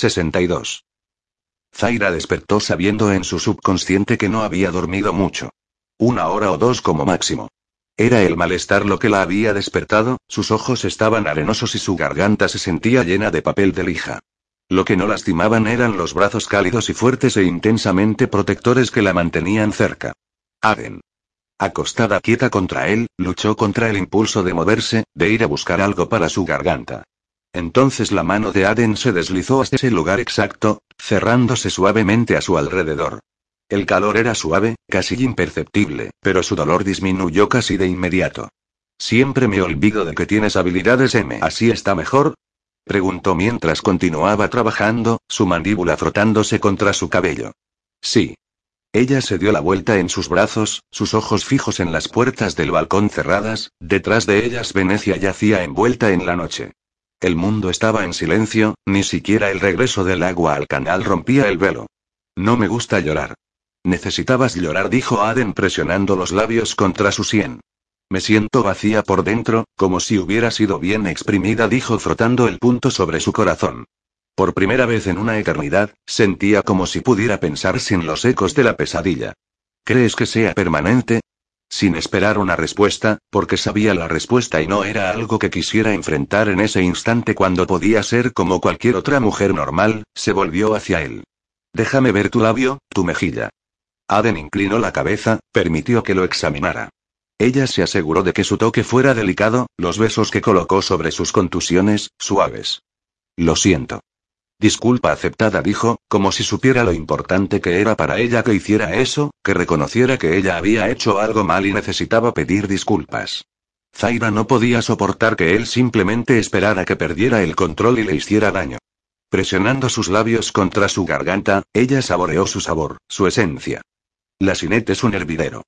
62. Zaira despertó sabiendo en su subconsciente que no había dormido mucho. Una hora o dos como máximo. Era el malestar lo que la había despertado, sus ojos estaban arenosos y su garganta se sentía llena de papel de lija. Lo que no lastimaban eran los brazos cálidos y fuertes e intensamente protectores que la mantenían cerca. Aden. Acostada quieta contra él, luchó contra el impulso de moverse, de ir a buscar algo para su garganta. Entonces la mano de Aden se deslizó hasta ese lugar exacto, cerrándose suavemente a su alrededor. El calor era suave, casi imperceptible, pero su dolor disminuyó casi de inmediato. Siempre me olvido de que tienes habilidades M. ¿Así está mejor? Preguntó mientras continuaba trabajando, su mandíbula frotándose contra su cabello. Sí. Ella se dio la vuelta en sus brazos, sus ojos fijos en las puertas del balcón cerradas, detrás de ellas Venecia yacía envuelta en la noche. El mundo estaba en silencio, ni siquiera el regreso del agua al canal rompía el velo. No me gusta llorar. Necesitabas llorar, dijo Aden presionando los labios contra su sien. Me siento vacía por dentro, como si hubiera sido bien exprimida, dijo frotando el punto sobre su corazón. Por primera vez en una eternidad, sentía como si pudiera pensar sin los ecos de la pesadilla. ¿Crees que sea permanente? Sin esperar una respuesta, porque sabía la respuesta y no era algo que quisiera enfrentar en ese instante cuando podía ser como cualquier otra mujer normal, se volvió hacia él. Déjame ver tu labio, tu mejilla. Aden inclinó la cabeza, permitió que lo examinara. Ella se aseguró de que su toque fuera delicado, los besos que colocó sobre sus contusiones, suaves. Lo siento. Disculpa aceptada, dijo, como si supiera lo importante que era para ella que hiciera eso, que reconociera que ella había hecho algo mal y necesitaba pedir disculpas. Zaira no podía soportar que él simplemente esperara que perdiera el control y le hiciera daño. Presionando sus labios contra su garganta, ella saboreó su sabor, su esencia. La Sinet es un hervidero.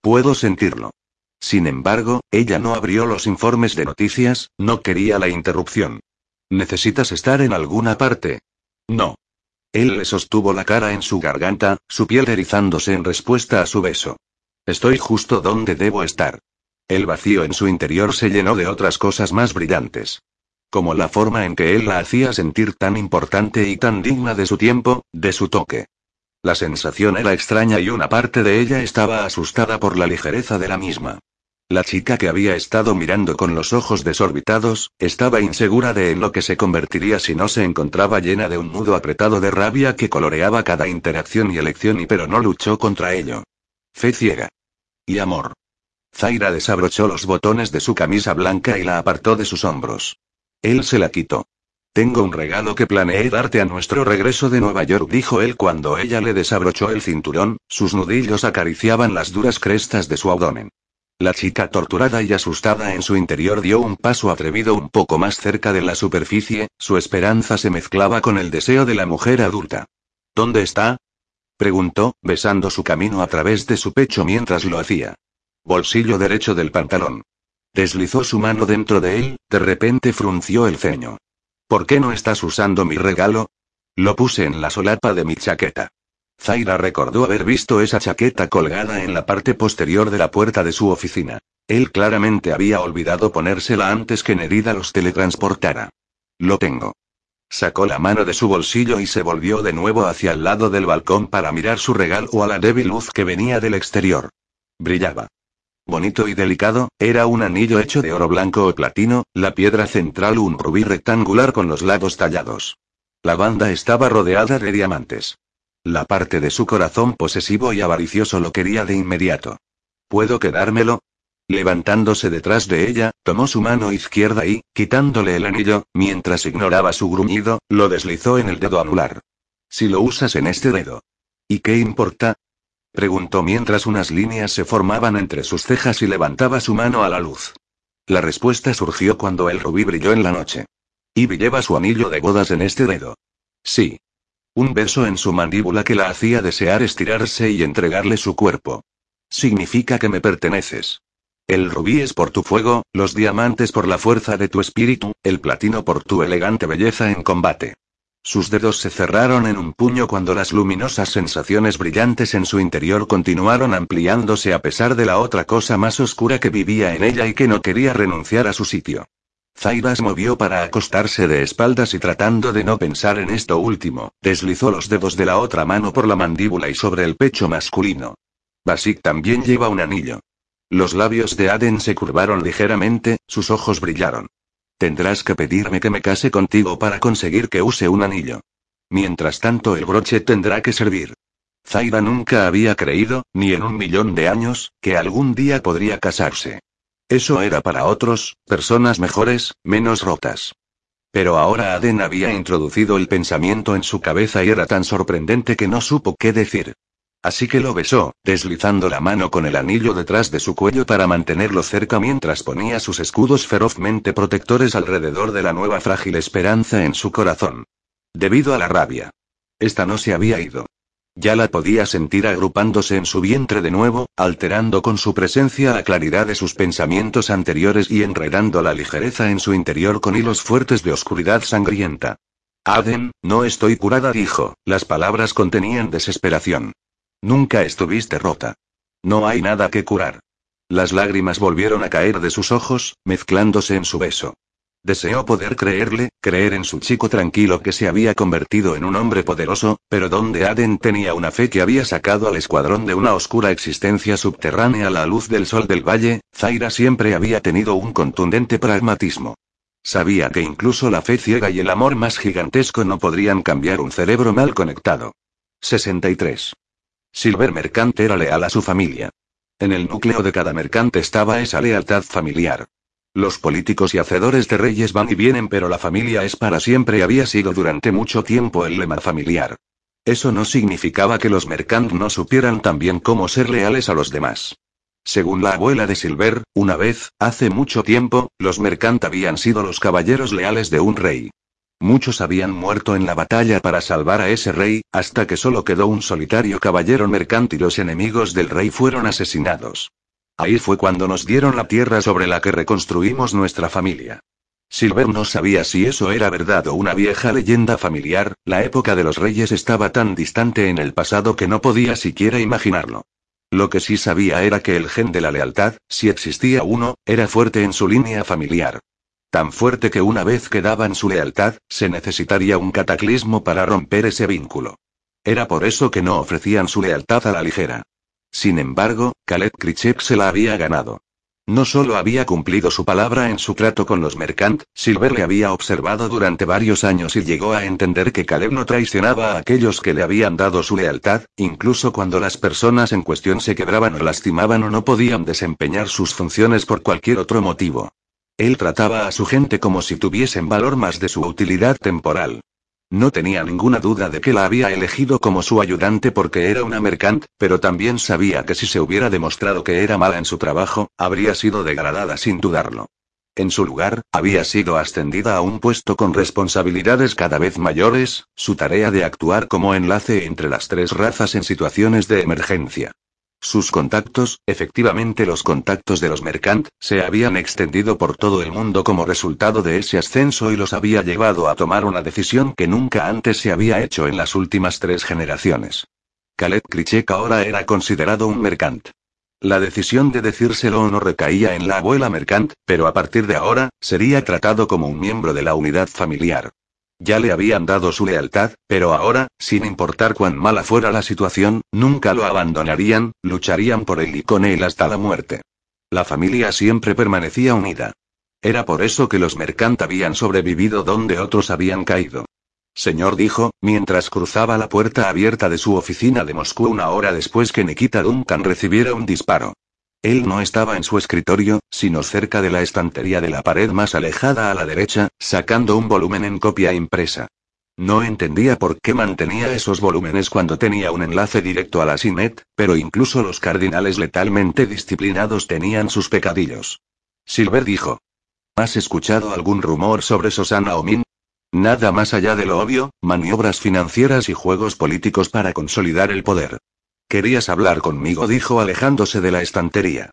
Puedo sentirlo. Sin embargo, ella no abrió los informes de noticias, no quería la interrupción. ¿Necesitas estar en alguna parte? No. Él le sostuvo la cara en su garganta, su piel erizándose en respuesta a su beso. Estoy justo donde debo estar. El vacío en su interior se llenó de otras cosas más brillantes. Como la forma en que él la hacía sentir tan importante y tan digna de su tiempo, de su toque. La sensación era extraña y una parte de ella estaba asustada por la ligereza de la misma. La chica que había estado mirando con los ojos desorbitados, estaba insegura de en lo que se convertiría si no se encontraba llena de un nudo apretado de rabia que coloreaba cada interacción y elección y pero no luchó contra ello. Fe ciega. Y amor. Zaira desabrochó los botones de su camisa blanca y la apartó de sus hombros. Él se la quitó. Tengo un regalo que planeé darte a nuestro regreso de Nueva York, dijo él cuando ella le desabrochó el cinturón, sus nudillos acariciaban las duras crestas de su abdomen. La chica torturada y asustada en su interior dio un paso atrevido un poco más cerca de la superficie, su esperanza se mezclaba con el deseo de la mujer adulta. ¿Dónde está? preguntó, besando su camino a través de su pecho mientras lo hacía. Bolsillo derecho del pantalón. Deslizó su mano dentro de él, de repente frunció el ceño. ¿Por qué no estás usando mi regalo? Lo puse en la solapa de mi chaqueta. Zaira recordó haber visto esa chaqueta colgada en la parte posterior de la puerta de su oficina. Él claramente había olvidado ponérsela antes que Nerida los teletransportara. Lo tengo. Sacó la mano de su bolsillo y se volvió de nuevo hacia el lado del balcón para mirar su regalo a la débil luz que venía del exterior. Brillaba bonito y delicado, era un anillo hecho de oro blanco o platino, la piedra central un rubí rectangular con los lados tallados. La banda estaba rodeada de diamantes. La parte de su corazón posesivo y avaricioso lo quería de inmediato. ¿Puedo quedármelo? Levantándose detrás de ella, tomó su mano izquierda y, quitándole el anillo, mientras ignoraba su gruñido, lo deslizó en el dedo anular. Si lo usas en este dedo. ¿Y qué importa? Preguntó mientras unas líneas se formaban entre sus cejas y levantaba su mano a la luz. La respuesta surgió cuando el rubí brilló en la noche. Ivy lleva su anillo de bodas en este dedo. Sí. Un beso en su mandíbula que la hacía desear estirarse y entregarle su cuerpo. Significa que me perteneces. El rubí es por tu fuego, los diamantes por la fuerza de tu espíritu, el platino por tu elegante belleza en combate. Sus dedos se cerraron en un puño cuando las luminosas sensaciones brillantes en su interior continuaron ampliándose a pesar de la otra cosa más oscura que vivía en ella y que no quería renunciar a su sitio. Zaira se movió para acostarse de espaldas y tratando de no pensar en esto último, deslizó los dedos de la otra mano por la mandíbula y sobre el pecho masculino. Basik también lleva un anillo. Los labios de Aden se curvaron ligeramente, sus ojos brillaron. Tendrás que pedirme que me case contigo para conseguir que use un anillo. Mientras tanto el broche tendrá que servir. Zaira nunca había creído, ni en un millón de años, que algún día podría casarse. Eso era para otros, personas mejores, menos rotas. Pero ahora Aden había introducido el pensamiento en su cabeza y era tan sorprendente que no supo qué decir. Así que lo besó, deslizando la mano con el anillo detrás de su cuello para mantenerlo cerca mientras ponía sus escudos ferozmente protectores alrededor de la nueva frágil esperanza en su corazón. Debido a la rabia. Esta no se había ido. Ya la podía sentir agrupándose en su vientre de nuevo, alterando con su presencia la claridad de sus pensamientos anteriores y enredando la ligereza en su interior con hilos fuertes de oscuridad sangrienta. Aden, no estoy curada, dijo, las palabras contenían desesperación. Nunca estuviste rota. No hay nada que curar. Las lágrimas volvieron a caer de sus ojos, mezclándose en su beso. Deseó poder creerle, creer en su chico tranquilo que se había convertido en un hombre poderoso, pero donde Aden tenía una fe que había sacado al escuadrón de una oscura existencia subterránea a la luz del sol del valle, Zaira siempre había tenido un contundente pragmatismo. Sabía que incluso la fe ciega y el amor más gigantesco no podrían cambiar un cerebro mal conectado. 63. Silver Mercante era leal a su familia. En el núcleo de cada mercante estaba esa lealtad familiar. Los políticos y hacedores de reyes van y vienen, pero la familia es para siempre y había sido durante mucho tiempo el lema familiar. Eso no significaba que los Mercant no supieran también cómo ser leales a los demás. Según la abuela de Silver, una vez, hace mucho tiempo, los Mercant habían sido los caballeros leales de un rey. Muchos habían muerto en la batalla para salvar a ese rey, hasta que solo quedó un solitario caballero mercante y los enemigos del rey fueron asesinados. Ahí fue cuando nos dieron la tierra sobre la que reconstruimos nuestra familia. Silver no sabía si eso era verdad o una vieja leyenda familiar, la época de los reyes estaba tan distante en el pasado que no podía siquiera imaginarlo. Lo que sí sabía era que el gen de la lealtad, si existía uno, era fuerte en su línea familiar. Tan fuerte que una vez que daban su lealtad, se necesitaría un cataclismo para romper ese vínculo. Era por eso que no ofrecían su lealtad a la ligera. Sin embargo, Khaled Krichek se la había ganado. No solo había cumplido su palabra en su trato con los Mercant, Silver le había observado durante varios años y llegó a entender que Caleb no traicionaba a aquellos que le habían dado su lealtad, incluso cuando las personas en cuestión se quebraban o lastimaban o no podían desempeñar sus funciones por cualquier otro motivo. Él trataba a su gente como si tuviesen valor más de su utilidad temporal. No tenía ninguna duda de que la había elegido como su ayudante porque era una mercant, pero también sabía que si se hubiera demostrado que era mala en su trabajo, habría sido degradada sin dudarlo. En su lugar, había sido ascendida a un puesto con responsabilidades cada vez mayores, su tarea de actuar como enlace entre las tres razas en situaciones de emergencia. Sus contactos, efectivamente los contactos de los Mercant, se habían extendido por todo el mundo como resultado de ese ascenso y los había llevado a tomar una decisión que nunca antes se había hecho en las últimas tres generaciones. Khaled Krichek ahora era considerado un Mercant. La decisión de decírselo no recaía en la abuela Mercant, pero a partir de ahora, sería tratado como un miembro de la unidad familiar. Ya le habían dado su lealtad, pero ahora, sin importar cuán mala fuera la situación, nunca lo abandonarían, lucharían por él y con él hasta la muerte. La familia siempre permanecía unida. Era por eso que los Mercant habían sobrevivido donde otros habían caído. Señor dijo, mientras cruzaba la puerta abierta de su oficina de Moscú una hora después que Nikita Duncan recibiera un disparo. Él no estaba en su escritorio, sino cerca de la estantería de la pared más alejada a la derecha, sacando un volumen en copia impresa. No entendía por qué mantenía esos volúmenes cuando tenía un enlace directo a la CINET, pero incluso los cardinales letalmente disciplinados tenían sus pecadillos. Silver dijo. ¿Has escuchado algún rumor sobre Sosana Omin? Nada más allá de lo obvio, maniobras financieras y juegos políticos para consolidar el poder. Querías hablar conmigo, dijo alejándose de la estantería.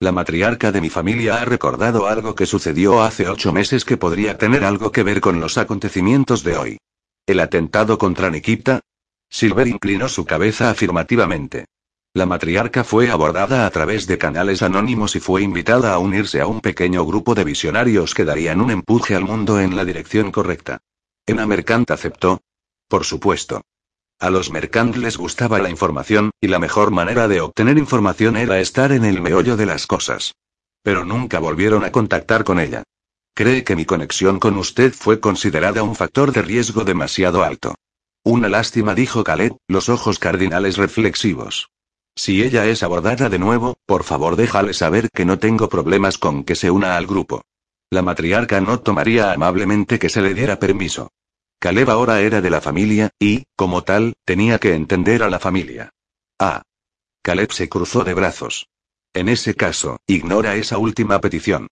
La matriarca de mi familia ha recordado algo que sucedió hace ocho meses que podría tener algo que ver con los acontecimientos de hoy. ¿El atentado contra Nikita? Silver inclinó su cabeza afirmativamente. La matriarca fue abordada a través de canales anónimos y fue invitada a unirse a un pequeño grupo de visionarios que darían un empuje al mundo en la dirección correcta. Ena Mercant aceptó. Por supuesto. A los Mercant les gustaba la información, y la mejor manera de obtener información era estar en el meollo de las cosas. Pero nunca volvieron a contactar con ella. ¿Cree que mi conexión con usted fue considerada un factor de riesgo demasiado alto? Una lástima, dijo Khaled, los ojos cardinales reflexivos. Si ella es abordada de nuevo, por favor déjale saber que no tengo problemas con que se una al grupo. La matriarca no tomaría amablemente que se le diera permiso. Caleb ahora era de la familia, y, como tal, tenía que entender a la familia. Ah. Caleb se cruzó de brazos. En ese caso, ignora esa última petición.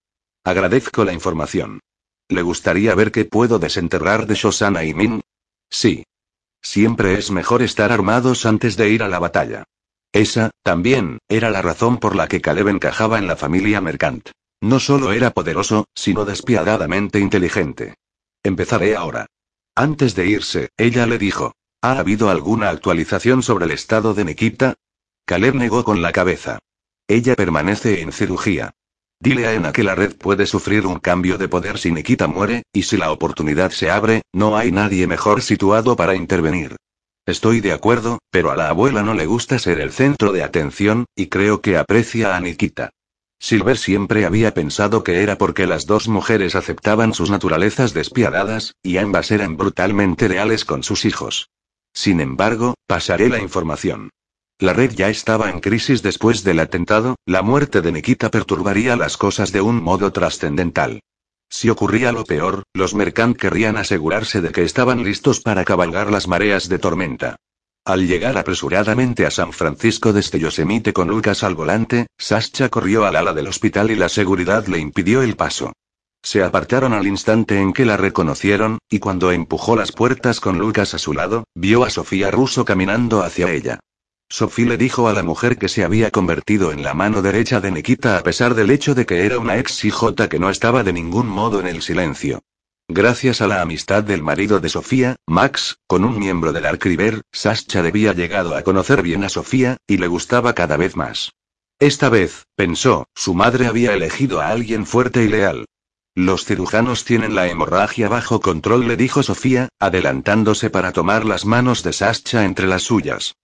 Agradezco la información. ¿Le gustaría ver qué puedo desenterrar de Shosana y Min? Sí. Siempre es mejor estar armados antes de ir a la batalla. Esa, también, era la razón por la que Caleb encajaba en la familia Mercant. No solo era poderoso, sino despiadadamente inteligente. Empezaré ahora. Antes de irse, ella le dijo, ¿ha habido alguna actualización sobre el estado de Nikita? Caleb negó con la cabeza. Ella permanece en cirugía. Dile a Ena que la red puede sufrir un cambio de poder si Nikita muere, y si la oportunidad se abre, no hay nadie mejor situado para intervenir. Estoy de acuerdo, pero a la abuela no le gusta ser el centro de atención, y creo que aprecia a Nikita. Silver siempre había pensado que era porque las dos mujeres aceptaban sus naturalezas despiadadas, y ambas eran brutalmente leales con sus hijos. Sin embargo, pasaré la información. La red ya estaba en crisis después del atentado, la muerte de Nikita perturbaría las cosas de un modo trascendental. Si ocurría lo peor, los Mercant querrían asegurarse de que estaban listos para cabalgar las mareas de tormenta. Al llegar apresuradamente a San Francisco desde Yosemite con Lucas al volante, Sascha corrió al ala del hospital y la seguridad le impidió el paso. Se apartaron al instante en que la reconocieron, y cuando empujó las puertas con Lucas a su lado, vio a Sofía Russo caminando hacia ella. Sophie le dijo a la mujer que se había convertido en la mano derecha de Nikita a pesar del hecho de que era una ex hijota que no estaba de ningún modo en el silencio. Gracias a la amistad del marido de Sofía, Max, con un miembro del Arcriver, Sascha debía llegado a conocer bien a Sofía, y le gustaba cada vez más. Esta vez, pensó, su madre había elegido a alguien fuerte y leal. Los cirujanos tienen la hemorragia bajo control, le dijo Sofía, adelantándose para tomar las manos de Sascha entre las suyas.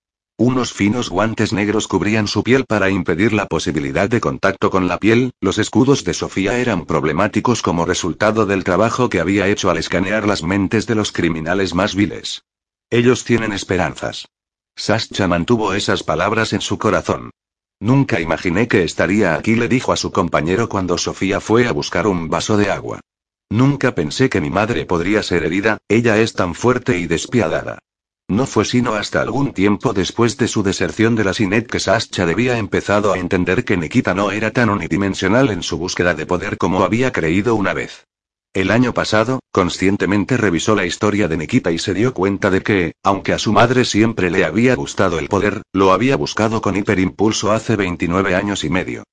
Unos finos guantes negros cubrían su piel para impedir la posibilidad de contacto con la piel, los escudos de Sofía eran problemáticos como resultado del trabajo que había hecho al escanear las mentes de los criminales más viles. Ellos tienen esperanzas. Sascha mantuvo esas palabras en su corazón. Nunca imaginé que estaría aquí, le dijo a su compañero cuando Sofía fue a buscar un vaso de agua. Nunca pensé que mi madre podría ser herida, ella es tan fuerte y despiadada. No fue sino hasta algún tiempo después de su deserción de la Sinet que Sascha debía empezado a entender que Nikita no era tan unidimensional en su búsqueda de poder como había creído una vez. El año pasado, conscientemente revisó la historia de Nikita y se dio cuenta de que, aunque a su madre siempre le había gustado el poder, lo había buscado con hiperimpulso hace 29 años y medio.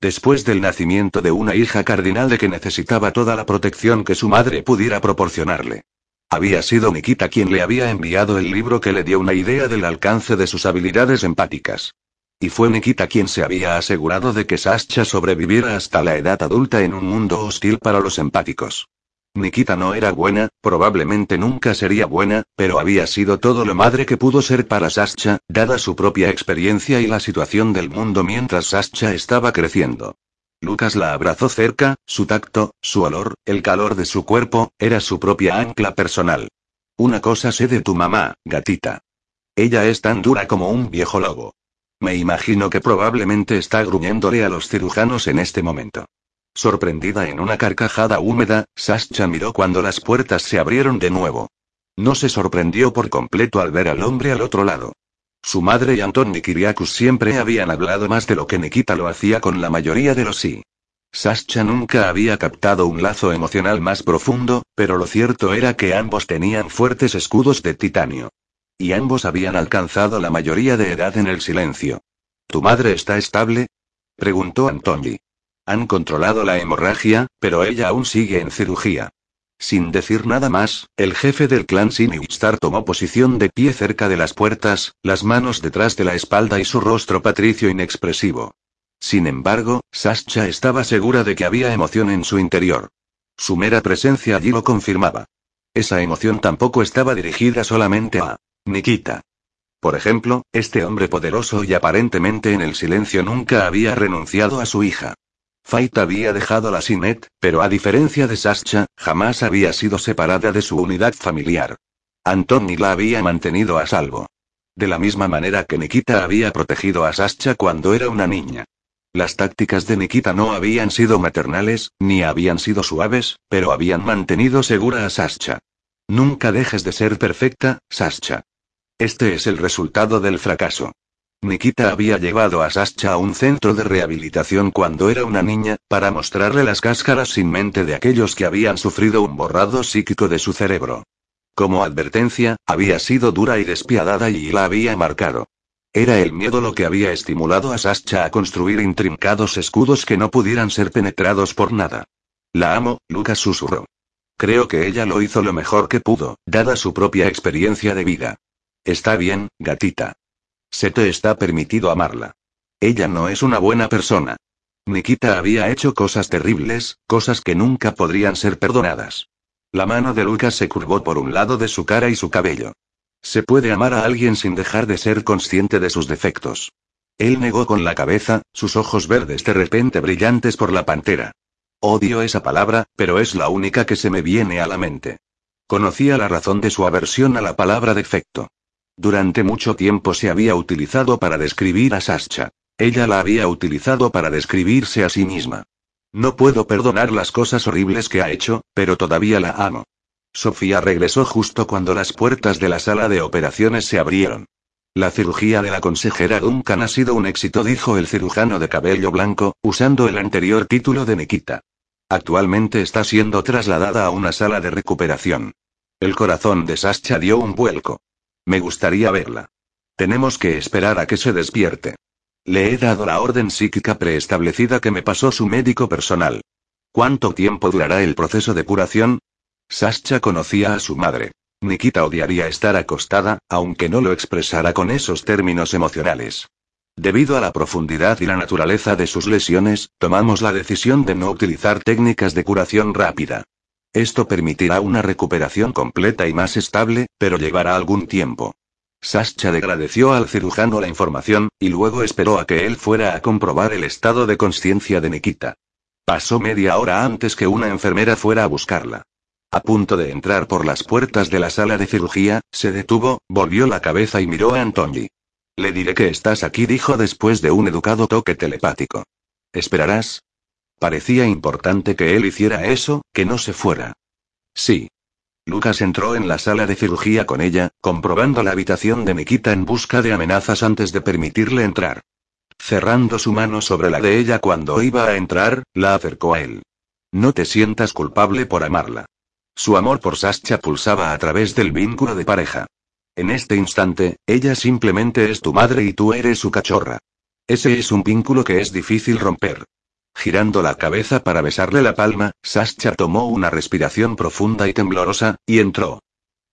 Después del nacimiento de una hija cardinal de que necesitaba toda la protección que su madre pudiera proporcionarle. Había sido Nikita quien le había enviado el libro que le dio una idea del alcance de sus habilidades empáticas. Y fue Nikita quien se había asegurado de que Sascha sobreviviera hasta la edad adulta en un mundo hostil para los empáticos. Nikita no era buena, probablemente nunca sería buena, pero había sido todo lo madre que pudo ser para Sascha, dada su propia experiencia y la situación del mundo mientras Sascha estaba creciendo. Lucas la abrazó cerca, su tacto, su olor, el calor de su cuerpo, era su propia ancla personal. Una cosa sé de tu mamá, gatita. Ella es tan dura como un viejo lobo. Me imagino que probablemente está gruñéndole a los cirujanos en este momento. Sorprendida en una carcajada húmeda, Sascha miró cuando las puertas se abrieron de nuevo. No se sorprendió por completo al ver al hombre al otro lado. Su madre y Anton Nikiriakus siempre habían hablado más de lo que Nikita lo hacía con la mayoría de los sí. Sascha nunca había captado un lazo emocional más profundo, pero lo cierto era que ambos tenían fuertes escudos de titanio. Y ambos habían alcanzado la mayoría de edad en el silencio. ¿Tu madre está estable? preguntó Antoni. Han controlado la hemorragia, pero ella aún sigue en cirugía. Sin decir nada más, el jefe del clan Sinistar tomó posición de pie cerca de las puertas, las manos detrás de la espalda y su rostro patricio inexpresivo. Sin embargo, Sascha estaba segura de que había emoción en su interior. Su mera presencia allí lo confirmaba. Esa emoción tampoco estaba dirigida solamente a Nikita. Por ejemplo, este hombre poderoso y aparentemente en el silencio nunca había renunciado a su hija. Fait había dejado la Sinet, pero a diferencia de Sascha, jamás había sido separada de su unidad familiar. Antoni la había mantenido a salvo. De la misma manera que Nikita había protegido a Sascha cuando era una niña. Las tácticas de Nikita no habían sido maternales, ni habían sido suaves, pero habían mantenido segura a Sascha. Nunca dejes de ser perfecta, Sascha. Este es el resultado del fracaso. Nikita había llevado a Sascha a un centro de rehabilitación cuando era una niña, para mostrarle las cáscaras sin mente de aquellos que habían sufrido un borrado psíquico de su cerebro. Como advertencia, había sido dura y despiadada y la había marcado. Era el miedo lo que había estimulado a Sascha a construir intrincados escudos que no pudieran ser penetrados por nada. La amo, Lucas susurró. Creo que ella lo hizo lo mejor que pudo, dada su propia experiencia de vida. Está bien, gatita. Se te está permitido amarla. Ella no es una buena persona. Nikita había hecho cosas terribles, cosas que nunca podrían ser perdonadas. La mano de Lucas se curvó por un lado de su cara y su cabello. Se puede amar a alguien sin dejar de ser consciente de sus defectos. Él negó con la cabeza, sus ojos verdes de repente brillantes por la pantera. Odio esa palabra, pero es la única que se me viene a la mente. Conocía la razón de su aversión a la palabra defecto. Durante mucho tiempo se había utilizado para describir a Sascha. Ella la había utilizado para describirse a sí misma. No puedo perdonar las cosas horribles que ha hecho, pero todavía la amo. Sofía regresó justo cuando las puertas de la sala de operaciones se abrieron. La cirugía de la consejera Duncan ha sido un éxito, dijo el cirujano de cabello blanco, usando el anterior título de Nikita. Actualmente está siendo trasladada a una sala de recuperación. El corazón de Sascha dio un vuelco. Me gustaría verla. Tenemos que esperar a que se despierte. Le he dado la orden psíquica preestablecida que me pasó su médico personal. ¿Cuánto tiempo durará el proceso de curación? Sascha conocía a su madre. Nikita odiaría estar acostada, aunque no lo expresara con esos términos emocionales. Debido a la profundidad y la naturaleza de sus lesiones, tomamos la decisión de no utilizar técnicas de curación rápida. Esto permitirá una recuperación completa y más estable, pero llevará algún tiempo. Sascha agradeció al cirujano la información, y luego esperó a que él fuera a comprobar el estado de conciencia de Nikita. Pasó media hora antes que una enfermera fuera a buscarla. A punto de entrar por las puertas de la sala de cirugía, se detuvo, volvió la cabeza y miró a Antonji. Le diré que estás aquí, dijo después de un educado toque telepático. ¿Esperarás? Parecía importante que él hiciera eso, que no se fuera. Sí. Lucas entró en la sala de cirugía con ella, comprobando la habitación de Nikita en busca de amenazas antes de permitirle entrar. Cerrando su mano sobre la de ella cuando iba a entrar, la acercó a él. No te sientas culpable por amarla. Su amor por Sascha pulsaba a través del vínculo de pareja. En este instante, ella simplemente es tu madre y tú eres su cachorra. Ese es un vínculo que es difícil romper. Girando la cabeza para besarle la palma, Sascha tomó una respiración profunda y temblorosa, y entró.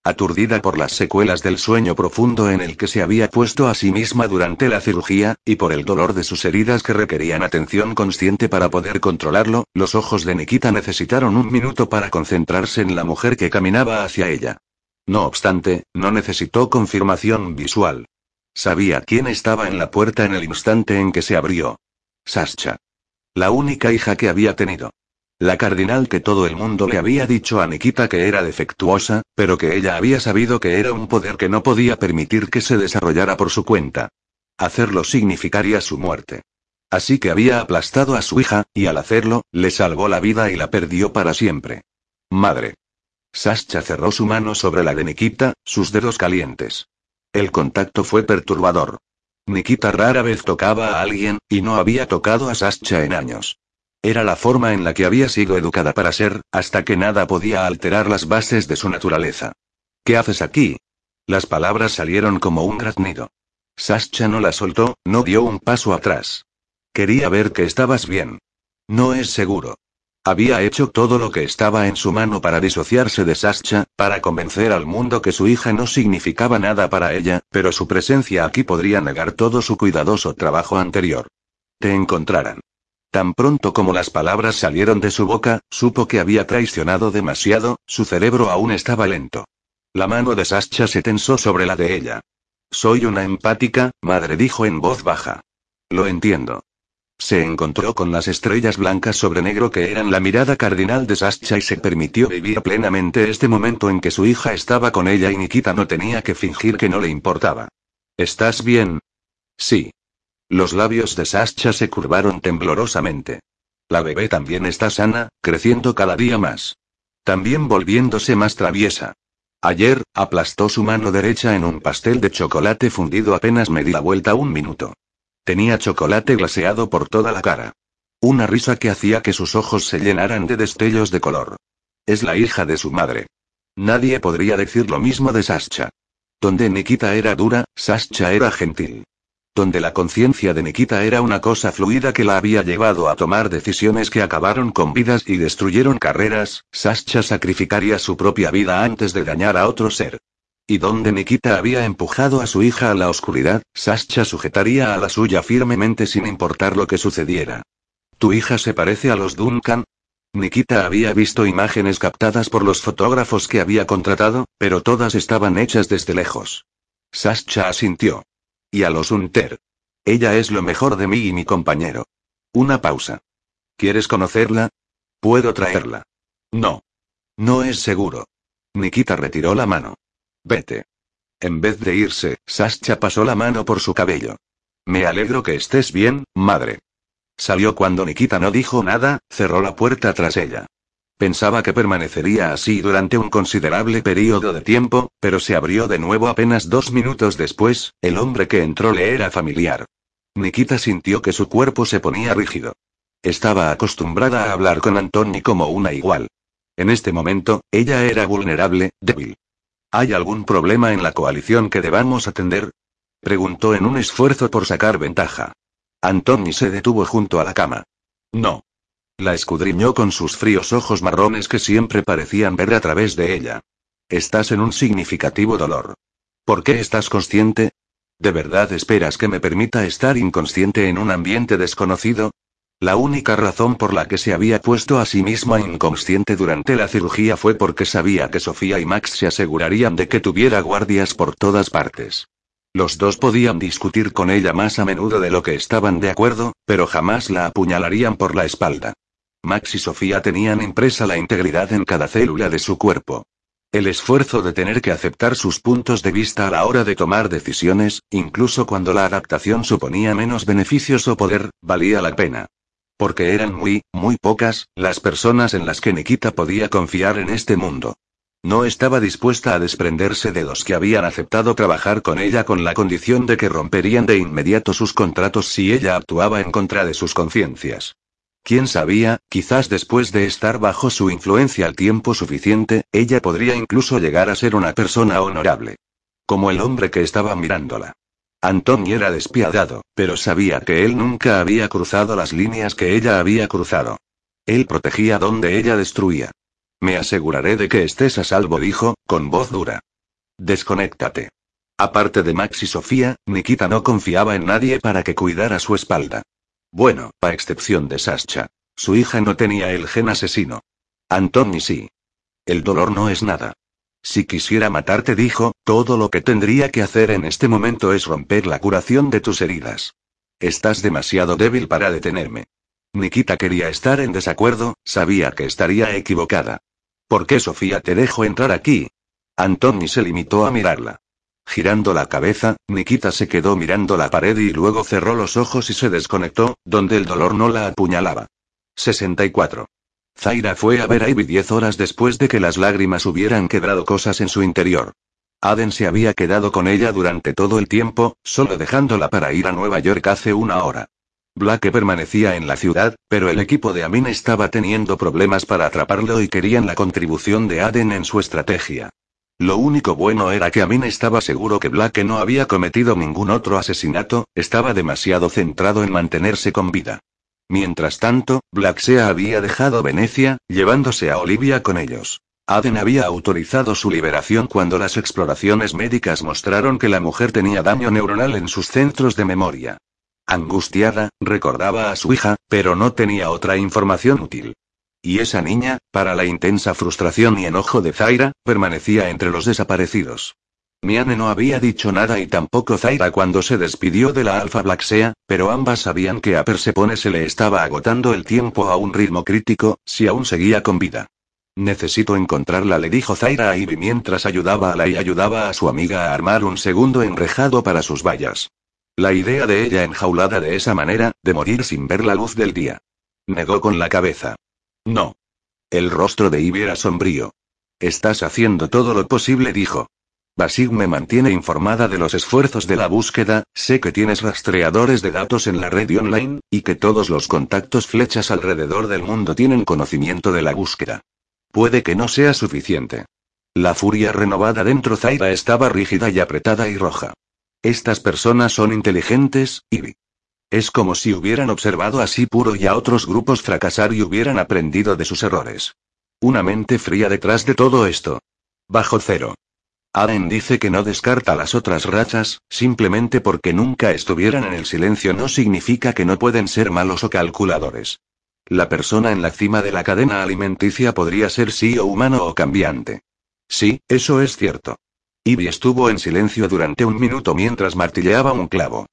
Aturdida por las secuelas del sueño profundo en el que se había puesto a sí misma durante la cirugía, y por el dolor de sus heridas que requerían atención consciente para poder controlarlo, los ojos de Nikita necesitaron un minuto para concentrarse en la mujer que caminaba hacia ella. No obstante, no necesitó confirmación visual. Sabía quién estaba en la puerta en el instante en que se abrió. Sascha. La única hija que había tenido. La cardinal que todo el mundo le había dicho a Nikita que era defectuosa, pero que ella había sabido que era un poder que no podía permitir que se desarrollara por su cuenta. Hacerlo significaría su muerte. Así que había aplastado a su hija, y al hacerlo, le salvó la vida y la perdió para siempre. Madre. Sascha cerró su mano sobre la de Nikita, sus dedos calientes. El contacto fue perturbador. Nikita rara vez tocaba a alguien, y no había tocado a Sascha en años. Era la forma en la que había sido educada para ser, hasta que nada podía alterar las bases de su naturaleza. ¿Qué haces aquí? Las palabras salieron como un graznido. Sascha no la soltó, no dio un paso atrás. Quería ver que estabas bien. No es seguro. Había hecho todo lo que estaba en su mano para disociarse de Sascha, para convencer al mundo que su hija no significaba nada para ella, pero su presencia aquí podría negar todo su cuidadoso trabajo anterior. Te encontrarán. Tan pronto como las palabras salieron de su boca, supo que había traicionado demasiado, su cerebro aún estaba lento. La mano de Sascha se tensó sobre la de ella. Soy una empática, madre dijo en voz baja. Lo entiendo. Se encontró con las estrellas blancas sobre negro que eran la mirada cardinal de Sascha y se permitió vivir plenamente este momento en que su hija estaba con ella y Nikita no tenía que fingir que no le importaba. ¿Estás bien? Sí. Los labios de Sascha se curvaron temblorosamente. La bebé también está sana, creciendo cada día más. También volviéndose más traviesa. Ayer, aplastó su mano derecha en un pastel de chocolate fundido apenas me di la vuelta un minuto. Tenía chocolate glaseado por toda la cara. Una risa que hacía que sus ojos se llenaran de destellos de color. Es la hija de su madre. Nadie podría decir lo mismo de Sascha. Donde Nikita era dura, Sascha era gentil. Donde la conciencia de Nikita era una cosa fluida que la había llevado a tomar decisiones que acabaron con vidas y destruyeron carreras, Sascha sacrificaría su propia vida antes de dañar a otro ser. Y donde Nikita había empujado a su hija a la oscuridad, Sascha sujetaría a la suya firmemente sin importar lo que sucediera. ¿Tu hija se parece a los Duncan? Nikita había visto imágenes captadas por los fotógrafos que había contratado, pero todas estaban hechas desde lejos. Sascha asintió. Y a los Unter. Ella es lo mejor de mí y mi compañero. Una pausa. ¿Quieres conocerla? Puedo traerla. No. No es seguro. Nikita retiró la mano. Vete. En vez de irse, Sascha pasó la mano por su cabello. Me alegro que estés bien, madre. Salió cuando Nikita no dijo nada, cerró la puerta tras ella. Pensaba que permanecería así durante un considerable periodo de tiempo, pero se abrió de nuevo apenas dos minutos después, el hombre que entró le era familiar. Nikita sintió que su cuerpo se ponía rígido. Estaba acostumbrada a hablar con Antoni como una igual. En este momento, ella era vulnerable, débil. ¿Hay algún problema en la coalición que debamos atender? Preguntó en un esfuerzo por sacar ventaja. Antoni se detuvo junto a la cama. No. La escudriñó con sus fríos ojos marrones que siempre parecían ver a través de ella. Estás en un significativo dolor. ¿Por qué estás consciente? ¿De verdad esperas que me permita estar inconsciente en un ambiente desconocido? La única razón por la que se había puesto a sí misma inconsciente durante la cirugía fue porque sabía que Sofía y Max se asegurarían de que tuviera guardias por todas partes. Los dos podían discutir con ella más a menudo de lo que estaban de acuerdo, pero jamás la apuñalarían por la espalda. Max y Sofía tenían impresa la integridad en cada célula de su cuerpo. El esfuerzo de tener que aceptar sus puntos de vista a la hora de tomar decisiones, incluso cuando la adaptación suponía menos beneficios o poder, valía la pena. Porque eran muy, muy pocas, las personas en las que Nikita podía confiar en este mundo. No estaba dispuesta a desprenderse de los que habían aceptado trabajar con ella con la condición de que romperían de inmediato sus contratos si ella actuaba en contra de sus conciencias. Quién sabía, quizás después de estar bajo su influencia al tiempo suficiente, ella podría incluso llegar a ser una persona honorable. Como el hombre que estaba mirándola. Antoni era despiadado, pero sabía que él nunca había cruzado las líneas que ella había cruzado. Él protegía donde ella destruía. Me aseguraré de que estés a salvo, dijo, con voz dura. Desconéctate. Aparte de Max y Sofía, Nikita no confiaba en nadie para que cuidara su espalda. Bueno, a excepción de Sascha. Su hija no tenía el gen asesino. Antoni sí. El dolor no es nada. Si quisiera matarte, dijo, todo lo que tendría que hacer en este momento es romper la curación de tus heridas. Estás demasiado débil para detenerme. Nikita quería estar en desacuerdo, sabía que estaría equivocada. ¿Por qué Sofía te dejó entrar aquí? Antoni se limitó a mirarla. Girando la cabeza, Nikita se quedó mirando la pared y luego cerró los ojos y se desconectó, donde el dolor no la apuñalaba. 64. Zaira fue a ver a Ivy diez horas después de que las lágrimas hubieran quebrado cosas en su interior. Aden se había quedado con ella durante todo el tiempo, solo dejándola para ir a Nueva York hace una hora. Blake permanecía en la ciudad, pero el equipo de Amin estaba teniendo problemas para atraparlo y querían la contribución de Aden en su estrategia. Lo único bueno era que Amin estaba seguro que Blake no había cometido ningún otro asesinato, estaba demasiado centrado en mantenerse con vida. Mientras tanto, Blacksea había dejado Venecia, llevándose a Olivia con ellos. Aden había autorizado su liberación cuando las exploraciones médicas mostraron que la mujer tenía daño neuronal en sus centros de memoria. Angustiada, recordaba a su hija, pero no tenía otra información útil. Y esa niña, para la intensa frustración y enojo de Zaira, permanecía entre los desaparecidos. Miane no había dicho nada y tampoco Zaira cuando se despidió de la Alfa Blacksea, pero ambas sabían que a Persepone se le estaba agotando el tiempo a un ritmo crítico, si aún seguía con vida. Necesito encontrarla, le dijo Zaira a Ivy mientras ayudaba a la y ayudaba a su amiga a armar un segundo enrejado para sus vallas. La idea de ella enjaulada de esa manera, de morir sin ver la luz del día. Negó con la cabeza. No. El rostro de Ivy era sombrío. Estás haciendo todo lo posible, dijo. Basig me mantiene informada de los esfuerzos de la búsqueda, sé que tienes rastreadores de datos en la red online, y que todos los contactos flechas alrededor del mundo tienen conocimiento de la búsqueda. Puede que no sea suficiente. La furia renovada dentro Zaira estaba rígida y apretada y roja. Estas personas son inteligentes, Ivy. Es como si hubieran observado así puro y a otros grupos fracasar y hubieran aprendido de sus errores. Una mente fría detrás de todo esto. Bajo cero. Aden dice que no descarta las otras rachas, simplemente porque nunca estuvieran en el silencio no significa que no pueden ser malos o calculadores. La persona en la cima de la cadena alimenticia podría ser sí o humano o cambiante. Sí, eso es cierto. Ivy estuvo en silencio durante un minuto mientras martilleaba un clavo.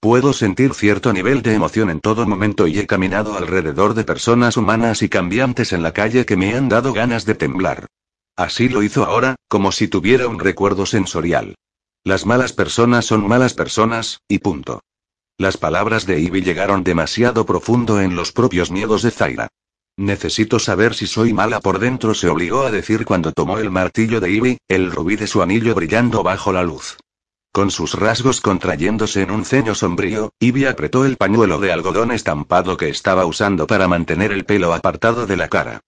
Puedo sentir cierto nivel de emoción en todo momento y he caminado alrededor de personas humanas y cambiantes en la calle que me han dado ganas de temblar. Así lo hizo ahora, como si tuviera un recuerdo sensorial. Las malas personas son malas personas, y punto. Las palabras de Ivy llegaron demasiado profundo en los propios miedos de Zaira. Necesito saber si soy mala por dentro, se obligó a decir cuando tomó el martillo de Ivy, el rubí de su anillo brillando bajo la luz. Con sus rasgos contrayéndose en un ceño sombrío, Ivy apretó el pañuelo de algodón estampado que estaba usando para mantener el pelo apartado de la cara.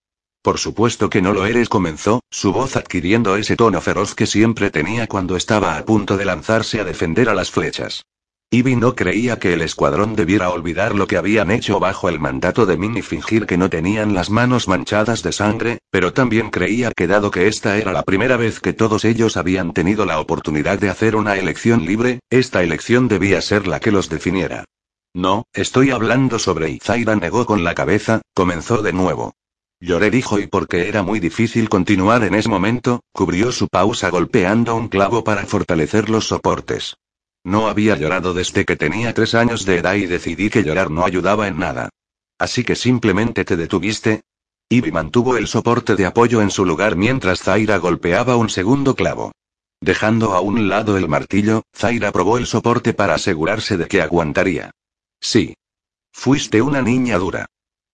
Por supuesto que no lo eres, comenzó, su voz adquiriendo ese tono feroz que siempre tenía cuando estaba a punto de lanzarse a defender a las flechas. Ivy no creía que el escuadrón debiera olvidar lo que habían hecho bajo el mandato de Min y fingir que no tenían las manos manchadas de sangre, pero también creía que dado que esta era la primera vez que todos ellos habían tenido la oportunidad de hacer una elección libre, esta elección debía ser la que los definiera. No, estoy hablando sobre Izaira negó con la cabeza, comenzó de nuevo. Lloré dijo y porque era muy difícil continuar en ese momento, cubrió su pausa golpeando un clavo para fortalecer los soportes. No había llorado desde que tenía tres años de edad y decidí que llorar no ayudaba en nada. Así que simplemente te detuviste. Ivy mantuvo el soporte de apoyo en su lugar mientras Zaira golpeaba un segundo clavo. Dejando a un lado el martillo, Zaira probó el soporte para asegurarse de que aguantaría. Sí. Fuiste una niña dura.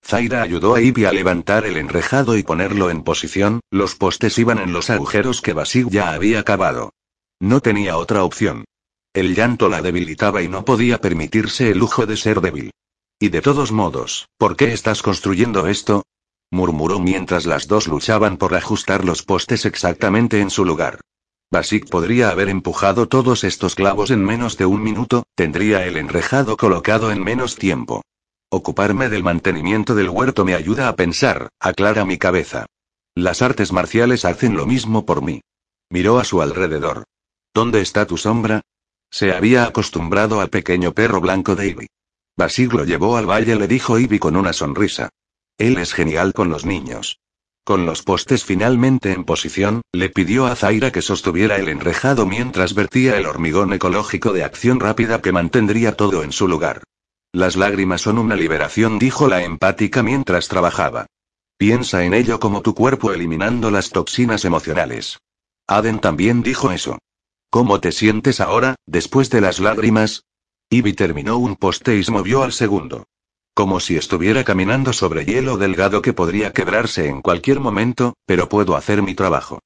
Zaira ayudó a Ivy a levantar el enrejado y ponerlo en posición, los postes iban en los agujeros que Basig ya había cavado. No tenía otra opción. El llanto la debilitaba y no podía permitirse el lujo de ser débil. Y de todos modos, ¿por qué estás construyendo esto? murmuró mientras las dos luchaban por ajustar los postes exactamente en su lugar. Basic podría haber empujado todos estos clavos en menos de un minuto, tendría el enrejado colocado en menos tiempo. Ocuparme del mantenimiento del huerto me ayuda a pensar, aclara mi cabeza. Las artes marciales hacen lo mismo por mí. Miró a su alrededor. ¿Dónde está tu sombra? Se había acostumbrado al pequeño perro blanco de Ivy. Basig lo llevó al valle, le dijo Ivy con una sonrisa. Él es genial con los niños. Con los postes finalmente en posición, le pidió a Zaira que sostuviera el enrejado mientras vertía el hormigón ecológico de acción rápida que mantendría todo en su lugar. Las lágrimas son una liberación, dijo la empática mientras trabajaba. Piensa en ello como tu cuerpo eliminando las toxinas emocionales. Aden también dijo eso. ¿Cómo te sientes ahora, después de las lágrimas? Ivy terminó un poste y se movió al segundo. Como si estuviera caminando sobre hielo delgado que podría quebrarse en cualquier momento, pero puedo hacer mi trabajo.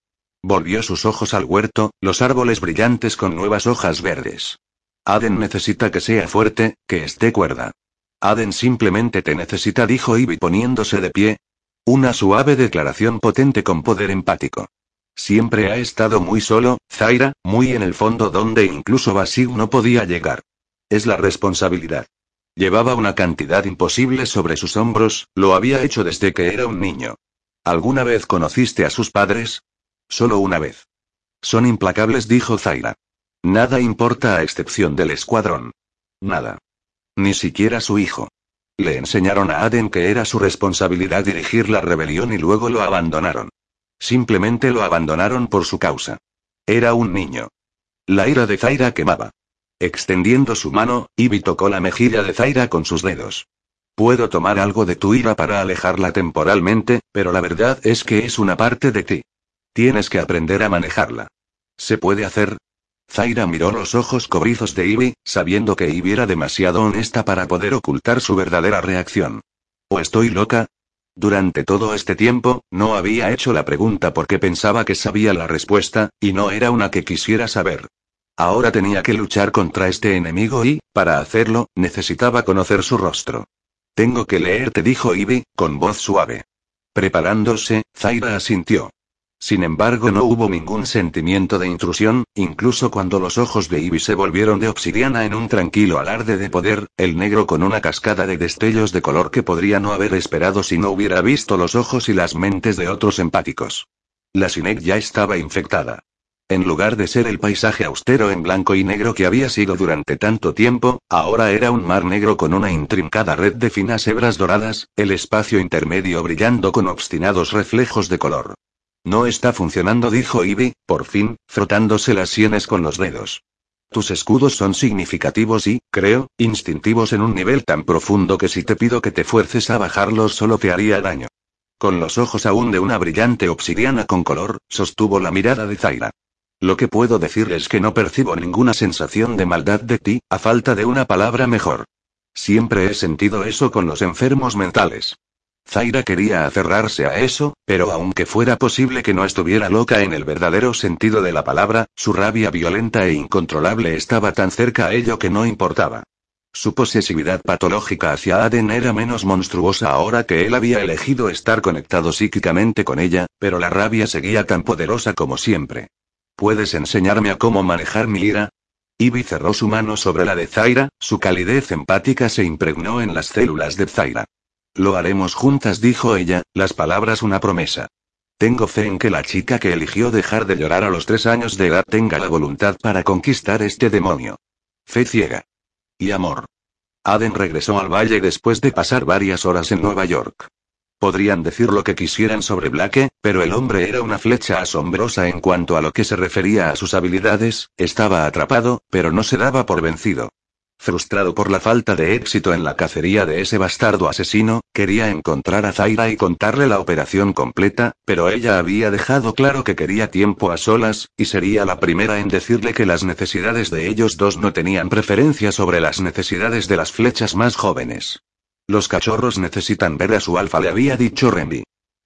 Volvió sus ojos al huerto, los árboles brillantes con nuevas hojas verdes. Aden necesita que sea fuerte, que esté cuerda. Aden simplemente te necesita, dijo Ivy poniéndose de pie. Una suave declaración potente con poder empático. Siempre ha estado muy solo, Zaira, muy en el fondo donde incluso Basig no podía llegar. Es la responsabilidad. Llevaba una cantidad imposible sobre sus hombros, lo había hecho desde que era un niño. ¿Alguna vez conociste a sus padres? Solo una vez. Son implacables, dijo Zaira. Nada importa a excepción del escuadrón. Nada. Ni siquiera su hijo. Le enseñaron a Aden que era su responsabilidad dirigir la rebelión y luego lo abandonaron. Simplemente lo abandonaron por su causa. Era un niño. La ira de Zaira quemaba. Extendiendo su mano, Ivy tocó la mejilla de Zaira con sus dedos. Puedo tomar algo de tu ira para alejarla temporalmente, pero la verdad es que es una parte de ti. Tienes que aprender a manejarla. ¿Se puede hacer? Zaira miró los ojos cobrizos de Ivy, sabiendo que Ivy era demasiado honesta para poder ocultar su verdadera reacción. ¿O estoy loca? Durante todo este tiempo, no había hecho la pregunta porque pensaba que sabía la respuesta, y no era una que quisiera saber. Ahora tenía que luchar contra este enemigo y, para hacerlo, necesitaba conocer su rostro. Tengo que leerte, dijo Ivy, con voz suave. Preparándose, Zaira asintió. Sin embargo, no hubo ningún sentimiento de intrusión, incluso cuando los ojos de Ivy se volvieron de obsidiana en un tranquilo alarde de poder, el negro con una cascada de destellos de color que podría no haber esperado si no hubiera visto los ojos y las mentes de otros empáticos. La Sinek ya estaba infectada. En lugar de ser el paisaje austero en blanco y negro que había sido durante tanto tiempo, ahora era un mar negro con una intrincada red de finas hebras doradas, el espacio intermedio brillando con obstinados reflejos de color. No está funcionando, dijo Ivy, por fin, frotándose las sienes con los dedos. Tus escudos son significativos y, creo, instintivos en un nivel tan profundo que si te pido que te fuerces a bajarlos solo te haría daño. Con los ojos aún de una brillante obsidiana con color, sostuvo la mirada de Zaira. Lo que puedo decir es que no percibo ninguna sensación de maldad de ti, a falta de una palabra mejor. Siempre he sentido eso con los enfermos mentales. Zaira quería aferrarse a eso, pero aunque fuera posible que no estuviera loca en el verdadero sentido de la palabra, su rabia violenta e incontrolable estaba tan cerca a ello que no importaba. Su posesividad patológica hacia Aden era menos monstruosa ahora que él había elegido estar conectado psíquicamente con ella, pero la rabia seguía tan poderosa como siempre. ¿Puedes enseñarme a cómo manejar mi ira? Ivy cerró su mano sobre la de Zaira, su calidez empática se impregnó en las células de Zaira. Lo haremos juntas, dijo ella, las palabras una promesa. Tengo fe en que la chica que eligió dejar de llorar a los tres años de edad tenga la voluntad para conquistar este demonio. Fe ciega. Y amor. Aden regresó al valle después de pasar varias horas en Nueva York. Podrían decir lo que quisieran sobre Blake, pero el hombre era una flecha asombrosa en cuanto a lo que se refería a sus habilidades, estaba atrapado, pero no se daba por vencido. Frustrado por la falta de éxito en la cacería de ese bastardo asesino, quería encontrar a Zaira y contarle la operación completa, pero ella había dejado claro que quería tiempo a solas, y sería la primera en decirle que las necesidades de ellos dos no tenían preferencia sobre las necesidades de las flechas más jóvenes. Los cachorros necesitan ver a su alfa, le había dicho Renby.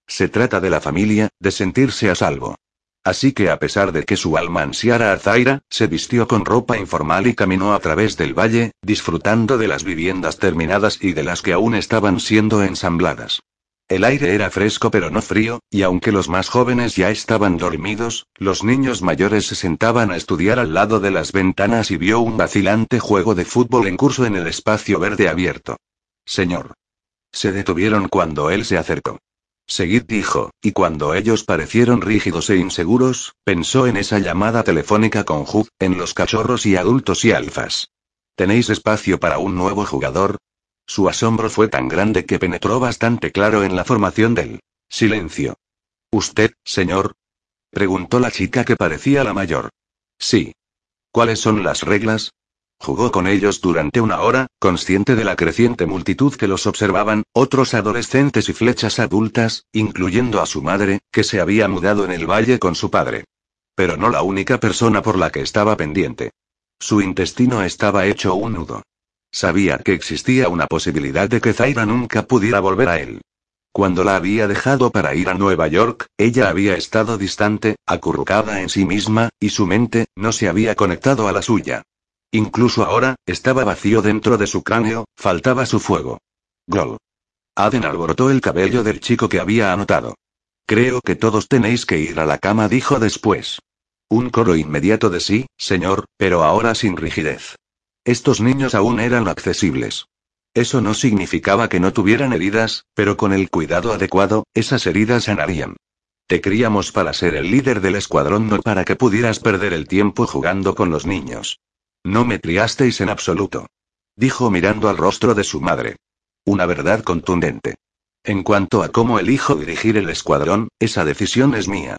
Se trata de la familia, de sentirse a salvo. Así que a pesar de que su alma ansiara a Zaira, se vistió con ropa informal y caminó a través del valle, disfrutando de las viviendas terminadas y de las que aún estaban siendo ensambladas. El aire era fresco pero no frío, y aunque los más jóvenes ya estaban dormidos, los niños mayores se sentaban a estudiar al lado de las ventanas y vio un vacilante juego de fútbol en curso en el espacio verde abierto. Señor. Se detuvieron cuando él se acercó. Seguid dijo, y cuando ellos parecieron rígidos e inseguros, pensó en esa llamada telefónica con Hugh, en los cachorros y adultos y alfas. ¿Tenéis espacio para un nuevo jugador? Su asombro fue tan grande que penetró bastante claro en la formación del silencio. ¿Usted, señor? preguntó la chica que parecía la mayor. Sí. ¿Cuáles son las reglas? Jugó con ellos durante una hora, consciente de la creciente multitud que los observaban, otros adolescentes y flechas adultas, incluyendo a su madre, que se había mudado en el valle con su padre. Pero no la única persona por la que estaba pendiente. Su intestino estaba hecho un nudo. Sabía que existía una posibilidad de que Zaira nunca pudiera volver a él. Cuando la había dejado para ir a Nueva York, ella había estado distante, acurrucada en sí misma, y su mente, no se había conectado a la suya. Incluso ahora, estaba vacío dentro de su cráneo, faltaba su fuego. Gol. Aden alborotó el cabello del chico que había anotado. Creo que todos tenéis que ir a la cama, dijo después. Un coro inmediato de sí, señor, pero ahora sin rigidez. Estos niños aún eran accesibles. Eso no significaba que no tuvieran heridas, pero con el cuidado adecuado, esas heridas sanarían. Te criamos para ser el líder del escuadrón, no para que pudieras perder el tiempo jugando con los niños. No me criasteis en absoluto. Dijo mirando al rostro de su madre. Una verdad contundente. En cuanto a cómo elijo dirigir el escuadrón, esa decisión es mía.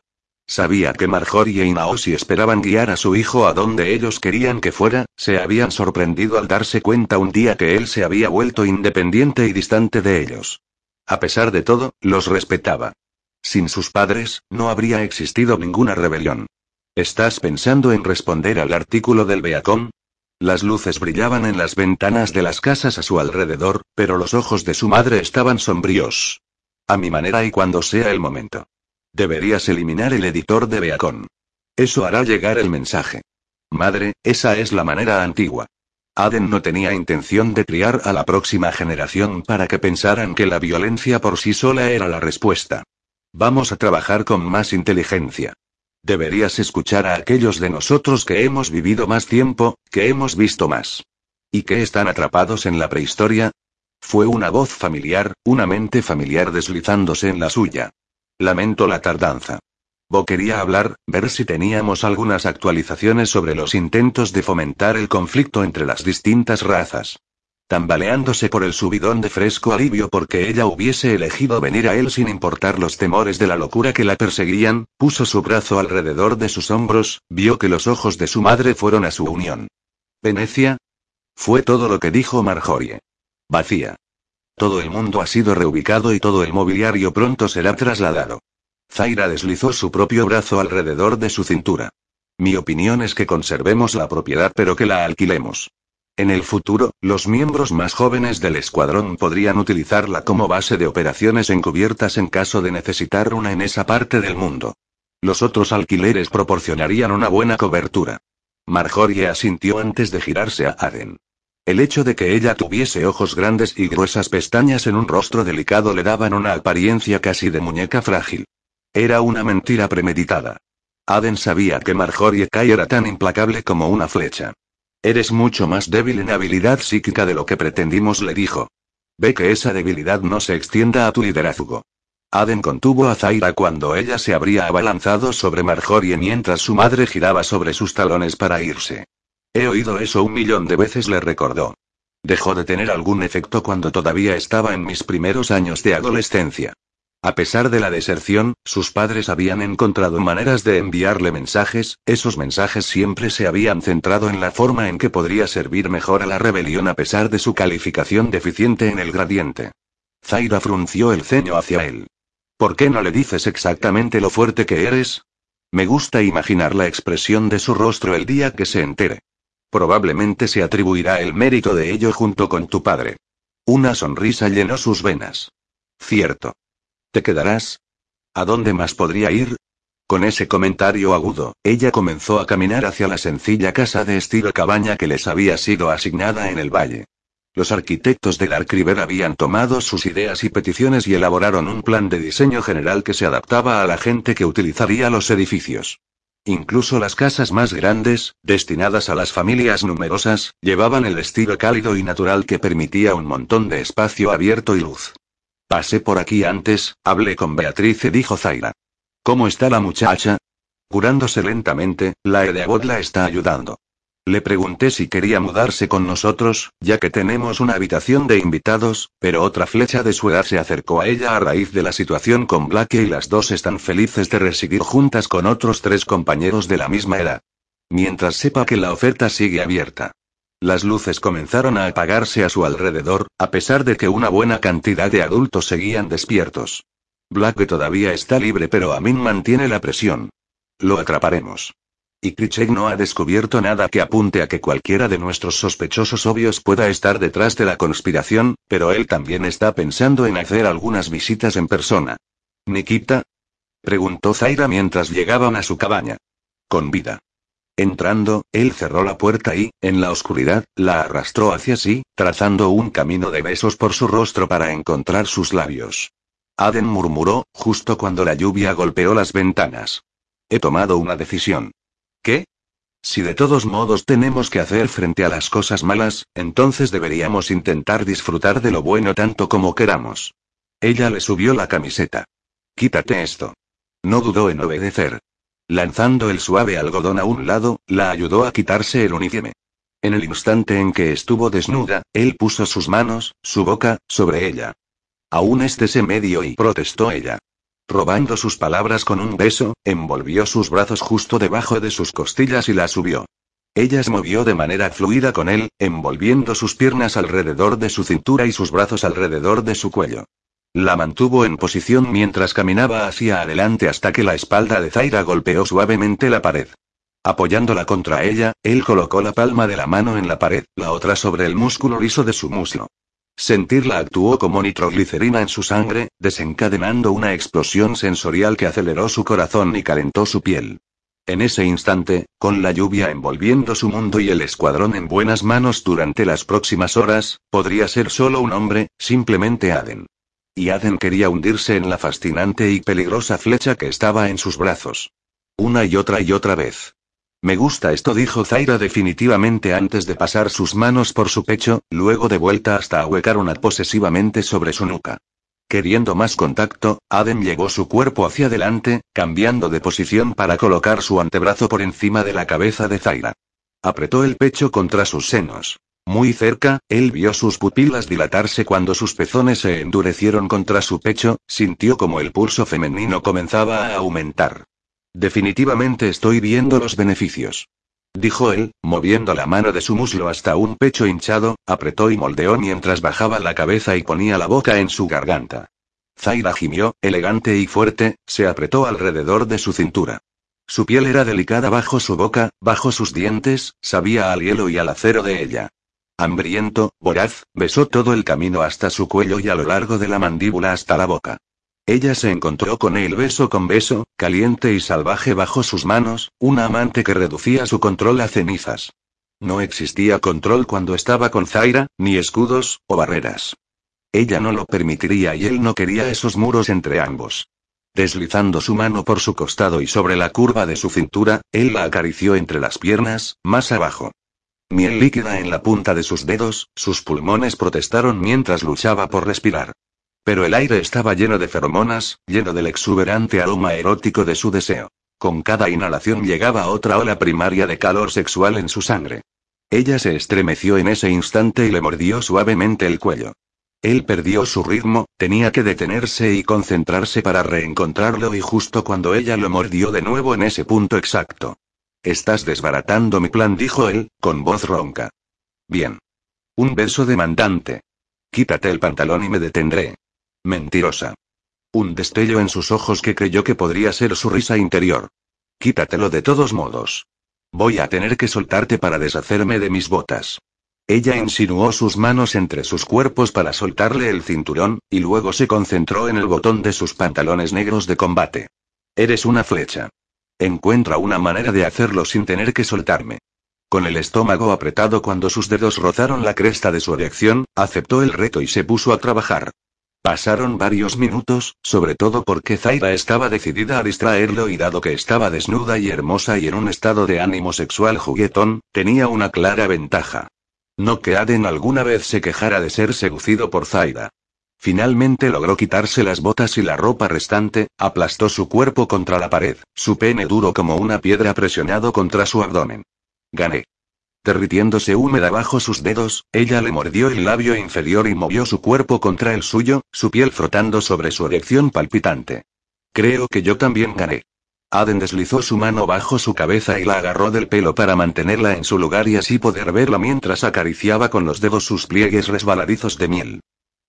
Sabía que Marjorie y Naosi esperaban guiar a su hijo a donde ellos querían que fuera, se habían sorprendido al darse cuenta un día que él se había vuelto independiente y distante de ellos. A pesar de todo, los respetaba. Sin sus padres, no habría existido ninguna rebelión. ¿Estás pensando en responder al artículo del Beacon? Las luces brillaban en las ventanas de las casas a su alrededor, pero los ojos de su madre estaban sombríos. A mi manera y cuando sea el momento. Deberías eliminar el editor de Beacon. Eso hará llegar el mensaje. Madre, esa es la manera antigua. Aden no tenía intención de criar a la próxima generación para que pensaran que la violencia por sí sola era la respuesta. Vamos a trabajar con más inteligencia. Deberías escuchar a aquellos de nosotros que hemos vivido más tiempo, que hemos visto más. ¿Y que están atrapados en la prehistoria? Fue una voz familiar, una mente familiar deslizándose en la suya. Lamento la tardanza. Bo quería hablar, ver si teníamos algunas actualizaciones sobre los intentos de fomentar el conflicto entre las distintas razas. Tambaleándose por el subidón de fresco alivio porque ella hubiese elegido venir a él sin importar los temores de la locura que la perseguían, puso su brazo alrededor de sus hombros, vio que los ojos de su madre fueron a su unión. ¿Venecia? Fue todo lo que dijo Marjorie. Vacía. Todo el mundo ha sido reubicado y todo el mobiliario pronto será trasladado. Zaira deslizó su propio brazo alrededor de su cintura. Mi opinión es que conservemos la propiedad pero que la alquilemos. En el futuro, los miembros más jóvenes del escuadrón podrían utilizarla como base de operaciones encubiertas en caso de necesitar una en esa parte del mundo. Los otros alquileres proporcionarían una buena cobertura. Marjorie asintió antes de girarse a Aden. El hecho de que ella tuviese ojos grandes y gruesas pestañas en un rostro delicado le daban una apariencia casi de muñeca frágil. Era una mentira premeditada. Aden sabía que Marjorie Kai era tan implacable como una flecha. Eres mucho más débil en habilidad psíquica de lo que pretendimos, le dijo. Ve que esa debilidad no se extienda a tu liderazgo. Aden contuvo a Zaira cuando ella se habría abalanzado sobre Marjorie mientras su madre giraba sobre sus talones para irse. He oído eso un millón de veces, le recordó. Dejó de tener algún efecto cuando todavía estaba en mis primeros años de adolescencia. A pesar de la deserción, sus padres habían encontrado maneras de enviarle mensajes, esos mensajes siempre se habían centrado en la forma en que podría servir mejor a la rebelión a pesar de su calificación deficiente en el gradiente. Zaira frunció el ceño hacia él. ¿Por qué no le dices exactamente lo fuerte que eres? Me gusta imaginar la expresión de su rostro el día que se entere. Probablemente se atribuirá el mérito de ello junto con tu padre. Una sonrisa llenó sus venas. Cierto. ¿Te quedarás? ¿A dónde más podría ir? Con ese comentario agudo, ella comenzó a caminar hacia la sencilla casa de estilo cabaña que les había sido asignada en el valle. Los arquitectos del Arcriver habían tomado sus ideas y peticiones y elaboraron un plan de diseño general que se adaptaba a la gente que utilizaría los edificios. Incluso las casas más grandes, destinadas a las familias numerosas, llevaban el estilo cálido y natural que permitía un montón de espacio abierto y luz. Pasé por aquí antes, hablé con Beatriz y dijo Zaira. ¿Cómo está la muchacha? Curándose lentamente, la Edeabot la está ayudando. Le pregunté si quería mudarse con nosotros, ya que tenemos una habitación de invitados, pero otra flecha de su edad se acercó a ella a raíz de la situación con Blake y las dos están felices de residir juntas con otros tres compañeros de la misma edad. Mientras sepa que la oferta sigue abierta. Las luces comenzaron a apagarse a su alrededor, a pesar de que una buena cantidad de adultos seguían despiertos. Blake todavía está libre pero Amin mantiene la presión. Lo atraparemos. Y Krichek no ha descubierto nada que apunte a que cualquiera de nuestros sospechosos obvios pueda estar detrás de la conspiración, pero él también está pensando en hacer algunas visitas en persona. ¿Nikita? preguntó Zaira mientras llegaban a su cabaña. Con vida. Entrando, él cerró la puerta y, en la oscuridad, la arrastró hacia sí, trazando un camino de besos por su rostro para encontrar sus labios. Aden murmuró, justo cuando la lluvia golpeó las ventanas. He tomado una decisión. ¿Qué? Si de todos modos tenemos que hacer frente a las cosas malas, entonces deberíamos intentar disfrutar de lo bueno tanto como queramos. Ella le subió la camiseta. Quítate esto. No dudó en obedecer. Lanzando el suave algodón a un lado, la ayudó a quitarse el uniforme. En el instante en que estuvo desnuda, él puso sus manos, su boca, sobre ella. Aún se medio y protestó ella. Robando sus palabras con un beso, envolvió sus brazos justo debajo de sus costillas y la subió. Ella se movió de manera fluida con él, envolviendo sus piernas alrededor de su cintura y sus brazos alrededor de su cuello. La mantuvo en posición mientras caminaba hacia adelante hasta que la espalda de Zaira golpeó suavemente la pared. Apoyándola contra ella, él colocó la palma de la mano en la pared, la otra sobre el músculo liso de su muslo. Sentirla actuó como nitroglicerina en su sangre, desencadenando una explosión sensorial que aceleró su corazón y calentó su piel. En ese instante, con la lluvia envolviendo su mundo y el escuadrón en buenas manos durante las próximas horas, podría ser solo un hombre, simplemente Aden. Y Aden quería hundirse en la fascinante y peligrosa flecha que estaba en sus brazos. Una y otra y otra vez. Me gusta esto, dijo Zaira definitivamente antes de pasar sus manos por su pecho, luego de vuelta hasta ahuecar una posesivamente sobre su nuca. Queriendo más contacto, Aden llevó su cuerpo hacia adelante, cambiando de posición para colocar su antebrazo por encima de la cabeza de Zaira. Apretó el pecho contra sus senos. Muy cerca, él vio sus pupilas dilatarse cuando sus pezones se endurecieron contra su pecho, sintió como el pulso femenino comenzaba a aumentar. Definitivamente estoy viendo los beneficios. Dijo él, moviendo la mano de su muslo hasta un pecho hinchado, apretó y moldeó mientras bajaba la cabeza y ponía la boca en su garganta. Zaira gimió, elegante y fuerte, se apretó alrededor de su cintura. Su piel era delicada bajo su boca, bajo sus dientes, sabía al hielo y al acero de ella. Hambriento, voraz, besó todo el camino hasta su cuello y a lo largo de la mandíbula hasta la boca. Ella se encontró con él beso con beso, caliente y salvaje bajo sus manos, una amante que reducía su control a cenizas. No existía control cuando estaba con Zaira, ni escudos, o barreras. Ella no lo permitiría y él no quería esos muros entre ambos. Deslizando su mano por su costado y sobre la curva de su cintura, él la acarició entre las piernas, más abajo. Miel líquida en la punta de sus dedos, sus pulmones protestaron mientras luchaba por respirar. Pero el aire estaba lleno de feromonas, lleno del exuberante aroma erótico de su deseo. Con cada inhalación llegaba otra ola primaria de calor sexual en su sangre. Ella se estremeció en ese instante y le mordió suavemente el cuello. Él perdió su ritmo, tenía que detenerse y concentrarse para reencontrarlo y justo cuando ella lo mordió de nuevo en ese punto exacto. Estás desbaratando mi plan, dijo él, con voz ronca. Bien. Un beso demandante. Quítate el pantalón y me detendré. Mentirosa. Un destello en sus ojos que creyó que podría ser su risa interior. Quítatelo de todos modos. Voy a tener que soltarte para deshacerme de mis botas. Ella insinuó sus manos entre sus cuerpos para soltarle el cinturón, y luego se concentró en el botón de sus pantalones negros de combate. Eres una flecha. Encuentra una manera de hacerlo sin tener que soltarme. Con el estómago apretado cuando sus dedos rozaron la cresta de su erección, aceptó el reto y se puso a trabajar. Pasaron varios minutos, sobre todo porque Zaira estaba decidida a distraerlo y dado que estaba desnuda y hermosa y en un estado de ánimo sexual juguetón, tenía una clara ventaja. No que Aden alguna vez se quejara de ser seducido por Zaira. Finalmente logró quitarse las botas y la ropa restante, aplastó su cuerpo contra la pared, su pene duro como una piedra presionado contra su abdomen. Gané. Derritiéndose húmeda bajo sus dedos, ella le mordió el labio inferior y movió su cuerpo contra el suyo, su piel frotando sobre su erección palpitante. Creo que yo también gané. Aden deslizó su mano bajo su cabeza y la agarró del pelo para mantenerla en su lugar y así poder verla mientras acariciaba con los dedos sus pliegues resbaladizos de miel.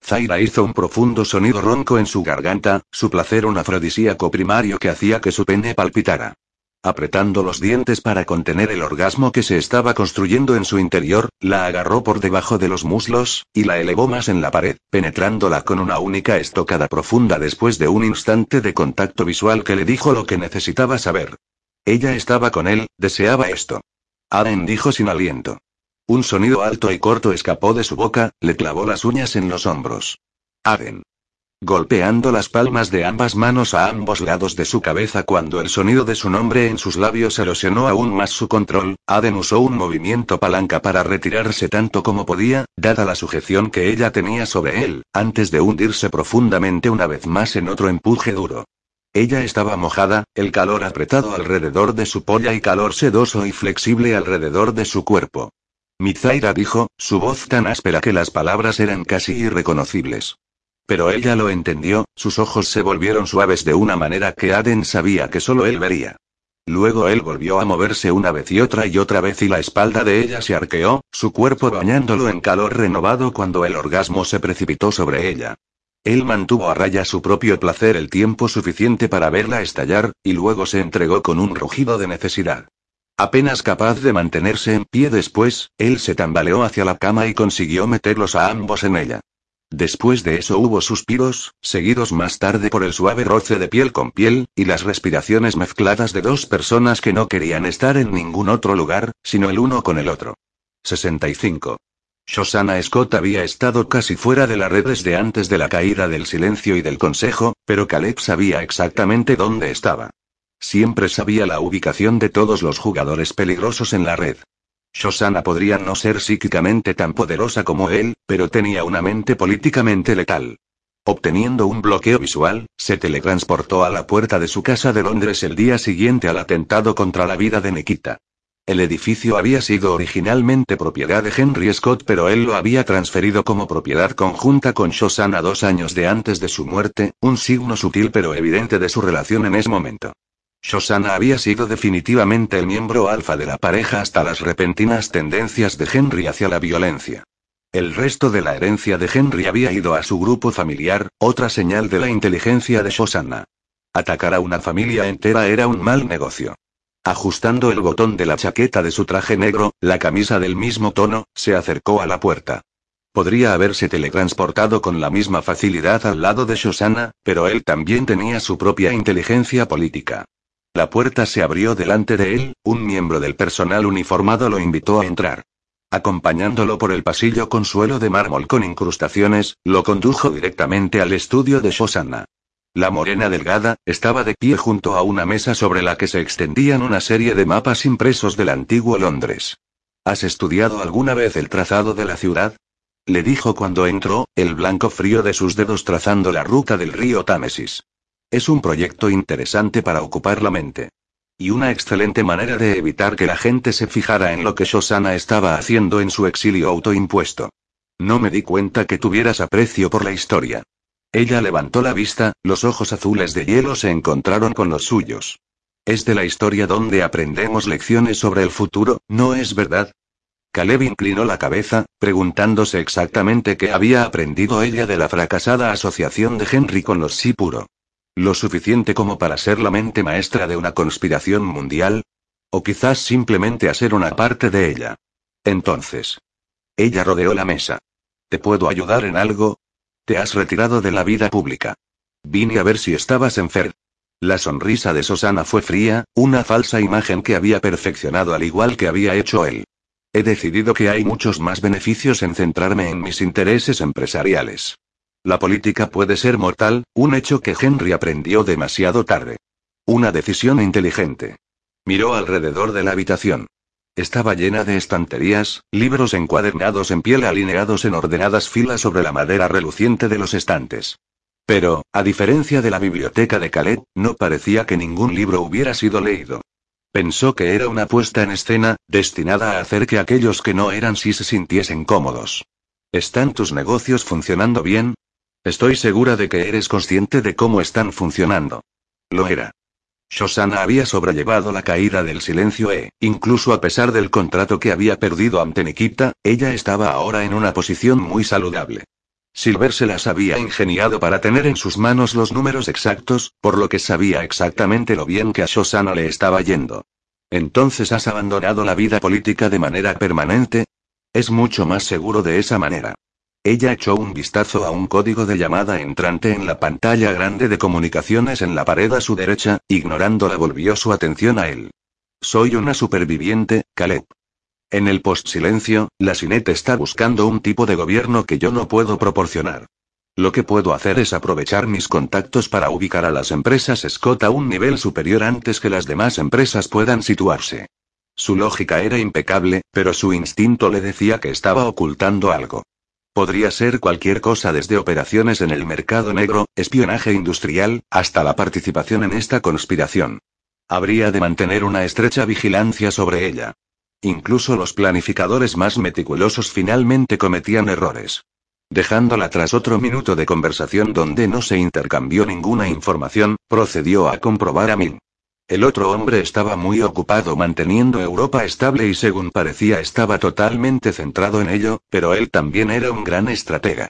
Zaira hizo un profundo sonido ronco en su garganta, su placer un afrodisíaco primario que hacía que su pene palpitara. Apretando los dientes para contener el orgasmo que se estaba construyendo en su interior, la agarró por debajo de los muslos, y la elevó más en la pared, penetrándola con una única estocada profunda después de un instante de contacto visual que le dijo lo que necesitaba saber. Ella estaba con él, deseaba esto. Aren dijo sin aliento. Un sonido alto y corto escapó de su boca, le clavó las uñas en los hombros. Aden. golpeando las palmas de ambas manos a ambos lados de su cabeza cuando el sonido de su nombre en sus labios erosionó aún más su control, Aden usó un movimiento palanca para retirarse tanto como podía, dada la sujeción que ella tenía sobre él, antes de hundirse profundamente una vez más en otro empuje duro. Ella estaba mojada, el calor apretado alrededor de su polla y calor sedoso y flexible alrededor de su cuerpo. Mizaira dijo, su voz tan áspera que las palabras eran casi irreconocibles. Pero ella lo entendió, sus ojos se volvieron suaves de una manera que Aden sabía que solo él vería. Luego él volvió a moverse una vez y otra y otra vez y la espalda de ella se arqueó, su cuerpo bañándolo en calor renovado cuando el orgasmo se precipitó sobre ella. Él mantuvo a raya su propio placer el tiempo suficiente para verla estallar, y luego se entregó con un rugido de necesidad. Apenas capaz de mantenerse en pie después, él se tambaleó hacia la cama y consiguió meterlos a ambos en ella. Después de eso hubo suspiros, seguidos más tarde por el suave roce de piel con piel, y las respiraciones mezcladas de dos personas que no querían estar en ningún otro lugar, sino el uno con el otro. 65. Shoshana Scott había estado casi fuera de la red desde antes de la caída del silencio y del consejo, pero Caleb sabía exactamente dónde estaba. Siempre sabía la ubicación de todos los jugadores peligrosos en la red. Shoshana podría no ser psíquicamente tan poderosa como él, pero tenía una mente políticamente letal. Obteniendo un bloqueo visual, se teletransportó a la puerta de su casa de Londres el día siguiente al atentado contra la vida de Nikita. El edificio había sido originalmente propiedad de Henry Scott, pero él lo había transferido como propiedad conjunta con Shoshana dos años de antes de su muerte, un signo sutil pero evidente de su relación en ese momento. Shoshana había sido definitivamente el miembro alfa de la pareja hasta las repentinas tendencias de Henry hacia la violencia. El resto de la herencia de Henry había ido a su grupo familiar, otra señal de la inteligencia de Shoshana. Atacar a una familia entera era un mal negocio. Ajustando el botón de la chaqueta de su traje negro, la camisa del mismo tono, se acercó a la puerta. Podría haberse teletransportado con la misma facilidad al lado de Shoshana, pero él también tenía su propia inteligencia política. La puerta se abrió delante de él, un miembro del personal uniformado lo invitó a entrar. Acompañándolo por el pasillo con suelo de mármol con incrustaciones, lo condujo directamente al estudio de Shosanna. La morena delgada, estaba de pie junto a una mesa sobre la que se extendían una serie de mapas impresos del antiguo Londres. ¿Has estudiado alguna vez el trazado de la ciudad? Le dijo cuando entró, el blanco frío de sus dedos trazando la ruta del río Támesis. Es un proyecto interesante para ocupar la mente. Y una excelente manera de evitar que la gente se fijara en lo que Shoshana estaba haciendo en su exilio autoimpuesto. No me di cuenta que tuvieras aprecio por la historia. Ella levantó la vista, los ojos azules de hielo se encontraron con los suyos. Es de la historia donde aprendemos lecciones sobre el futuro, ¿no es verdad? Caleb inclinó la cabeza, preguntándose exactamente qué había aprendido ella de la fracasada asociación de Henry con los Sipuro. Lo suficiente como para ser la mente maestra de una conspiración mundial. O quizás simplemente a ser una parte de ella. Entonces. Ella rodeó la mesa. ¿Te puedo ayudar en algo? Te has retirado de la vida pública. Vine a ver si estabas enfermo. La sonrisa de Susana fue fría, una falsa imagen que había perfeccionado al igual que había hecho él. He decidido que hay muchos más beneficios en centrarme en mis intereses empresariales. La política puede ser mortal, un hecho que Henry aprendió demasiado tarde. Una decisión inteligente. Miró alrededor de la habitación. Estaba llena de estanterías, libros encuadernados en piel alineados en ordenadas filas sobre la madera reluciente de los estantes. Pero, a diferencia de la biblioteca de Calais, no parecía que ningún libro hubiera sido leído. Pensó que era una puesta en escena, destinada a hacer que aquellos que no eran sí se sintiesen cómodos. ¿Están tus negocios funcionando bien? Estoy segura de que eres consciente de cómo están funcionando. Lo era. Shoshana había sobrellevado la caída del silencio e, incluso a pesar del contrato que había perdido ante Nikita, ella estaba ahora en una posición muy saludable. Silver se las había ingeniado para tener en sus manos los números exactos, por lo que sabía exactamente lo bien que a Shoshana le estaba yendo. Entonces has abandonado la vida política de manera permanente. Es mucho más seguro de esa manera. Ella echó un vistazo a un código de llamada entrante en la pantalla grande de comunicaciones en la pared a su derecha, ignorándola volvió su atención a él. Soy una superviviente, Caleb. En el post-silencio, la Sinet está buscando un tipo de gobierno que yo no puedo proporcionar. Lo que puedo hacer es aprovechar mis contactos para ubicar a las empresas Scott a un nivel superior antes que las demás empresas puedan situarse. Su lógica era impecable, pero su instinto le decía que estaba ocultando algo. Podría ser cualquier cosa desde operaciones en el mercado negro, espionaje industrial, hasta la participación en esta conspiración. Habría de mantener una estrecha vigilancia sobre ella. Incluso los planificadores más meticulosos finalmente cometían errores. Dejándola tras otro minuto de conversación donde no se intercambió ninguna información, procedió a comprobar a Min. El otro hombre estaba muy ocupado manteniendo Europa estable y según parecía estaba totalmente centrado en ello, pero él también era un gran estratega.